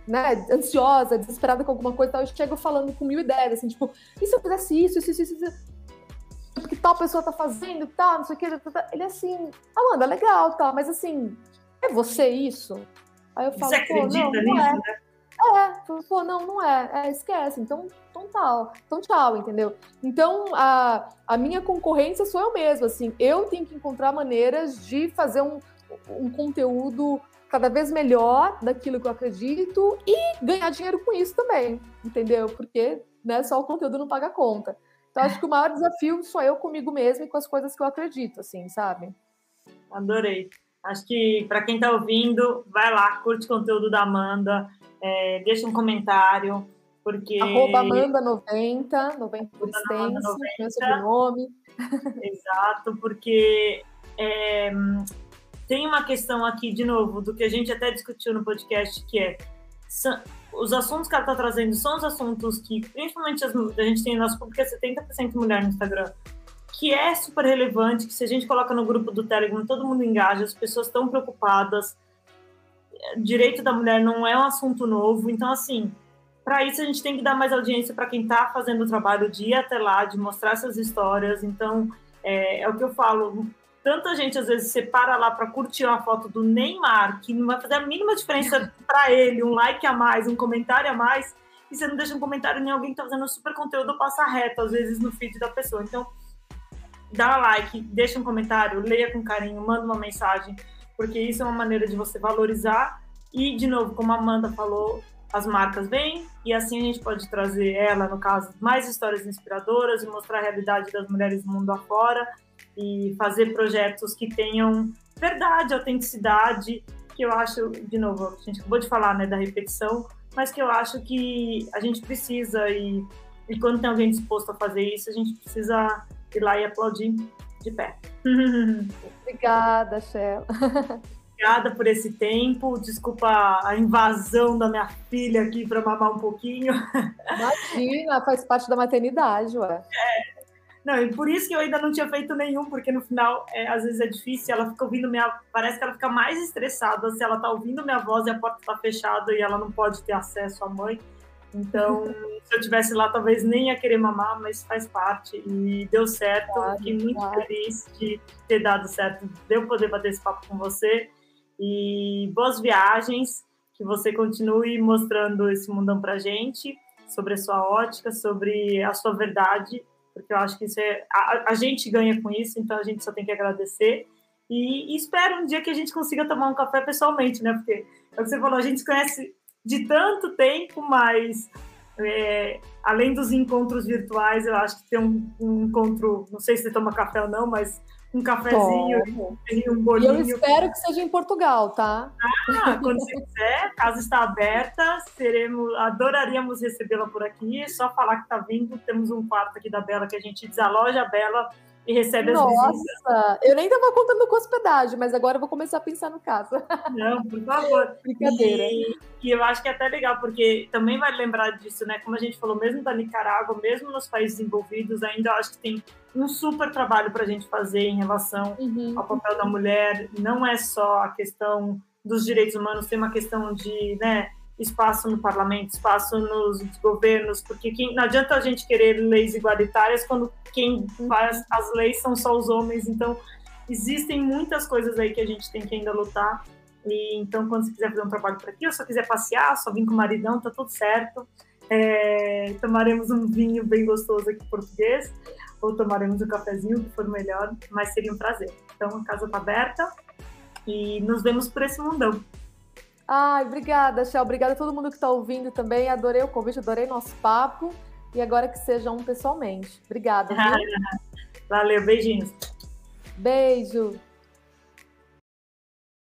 né, ansiosa, desesperada com alguma coisa e tal, eu chego falando com mil ideias, assim, tipo, e se eu fizesse isso, isso, isso, isso, isso? Porque tal pessoa tá fazendo, tal, não sei o que. Ele é assim, Amanda, legal, tal, mas assim, é você isso? Aí eu falo, você acredita não, nisso, é. né? É, pô, não, não é, é esquece, então, então tal, então tchau, entendeu? Então, a, a minha concorrência sou eu mesma, assim, eu tenho que encontrar maneiras de fazer um, um conteúdo cada vez melhor daquilo que eu acredito e ganhar dinheiro com isso também, entendeu? Porque né, só o conteúdo não paga conta. Então, acho que o maior desafio sou eu comigo mesma e com as coisas que eu acredito, assim, sabe? Adorei. Acho que para quem está ouvindo, vai lá, curte o conteúdo da Amanda, é, deixa um comentário, porque. Arroba Amanda90, 90 por extenso, meu sobrenome. Exato, porque é, tem uma questão aqui, de novo, do que a gente até discutiu no podcast, que é os assuntos que ela está trazendo são os assuntos que, principalmente as, a gente tem nosso público é 70% mulher no Instagram, que é super relevante, que se a gente coloca no grupo do Telegram, todo mundo engaja, as pessoas estão preocupadas, direito da mulher não é um assunto novo, então assim, para isso a gente tem que dar mais audiência para quem está fazendo o trabalho de ir até lá, de mostrar essas histórias, então é, é o que eu falo, tanta gente às vezes separa lá para curtir uma foto do Neymar, que não vai fazer a mínima diferença (laughs) para ele, um like a mais, um comentário a mais, e você não deixa um comentário em alguém que está fazendo super conteúdo passa reto, às vezes, no feed da pessoa. Então, dá like, deixa um comentário, leia com carinho, manda uma mensagem, porque isso é uma maneira de você valorizar. E, de novo, como a Amanda falou, as marcas vêm e assim a gente pode trazer ela, no caso, mais histórias inspiradoras e mostrar a realidade das mulheres no mundo afora e fazer projetos que tenham verdade, autenticidade, que eu acho, de novo, a gente acabou de falar né, da repetição, mas que eu acho que a gente precisa e, e quando tem alguém disposto a fazer isso, a gente precisa ir lá e aplaudir de pé. (laughs) Obrigada, Shell. (laughs) Obrigada por esse tempo. Desculpa a invasão da minha filha aqui para mamar um pouquinho. Imagina, faz parte da maternidade, ué. É, não, e por isso que eu ainda não tinha feito nenhum, porque no final, é, às vezes é difícil, ela fica ouvindo minha. Parece que ela fica mais estressada se ela tá ouvindo minha voz e a porta tá fechada e ela não pode ter acesso à mãe. Então, se eu tivesse lá, talvez nem ia querer mamar, mas faz parte. E deu certo. Claro, Fiquei muito claro. feliz de ter dado certo, de eu poder bater esse papo com você. E boas viagens, que você continue mostrando esse mundão pra gente, sobre a sua ótica, sobre a sua verdade porque eu acho que isso é, a, a, gente ganha com isso, então a gente só tem que agradecer. E, e, espero um dia que a gente consiga tomar um café pessoalmente, né? Porque é o que você falou, a gente conhece de tanto tempo, mas é, além dos encontros virtuais, eu acho que ter um, um, encontro, não sei se você toma café ou não, mas um cafezinho e um bolinho. E eu espero que seja em Portugal, tá? Ah, quando você quiser, a casa está aberta, seremos, adoraríamos recebê-la por aqui. É só falar que está vindo. Temos um quarto aqui da Bela que a gente desaloja a Bela e recebe Nossa, as visitas. Nossa, eu nem estava contando com hospedagem, mas agora eu vou começar a pensar no caso. (laughs) Não, por favor. Brincadeira. E, e, eu acho que é até legal, porque também vai lembrar disso, né? Como a gente falou, mesmo da Nicarágua, mesmo nos países envolvidos, ainda eu acho que tem um super trabalho para a gente fazer em relação uhum. ao papel da mulher. Não é só a questão dos direitos humanos, tem uma questão de, né? Espaço no parlamento, espaço nos governos, porque quem, não adianta a gente querer leis igualitárias quando quem faz as leis são só os homens. Então, existem muitas coisas aí que a gente tem que ainda lutar. E então, quando você quiser fazer um trabalho por aqui, ou só quiser passear, só vir com o maridão, tá tudo certo. É, tomaremos um vinho bem gostoso aqui português, ou tomaremos um cafezinho, que for melhor, mas seria um prazer. Então, a casa tá aberta e nos vemos por esse mundão. Ai, obrigada, Shell. Obrigada a todo mundo que está ouvindo também. Adorei o convite, adorei nosso papo. E agora que seja um pessoalmente. Obrigada. (laughs) Valeu, beijinhos. Beijo.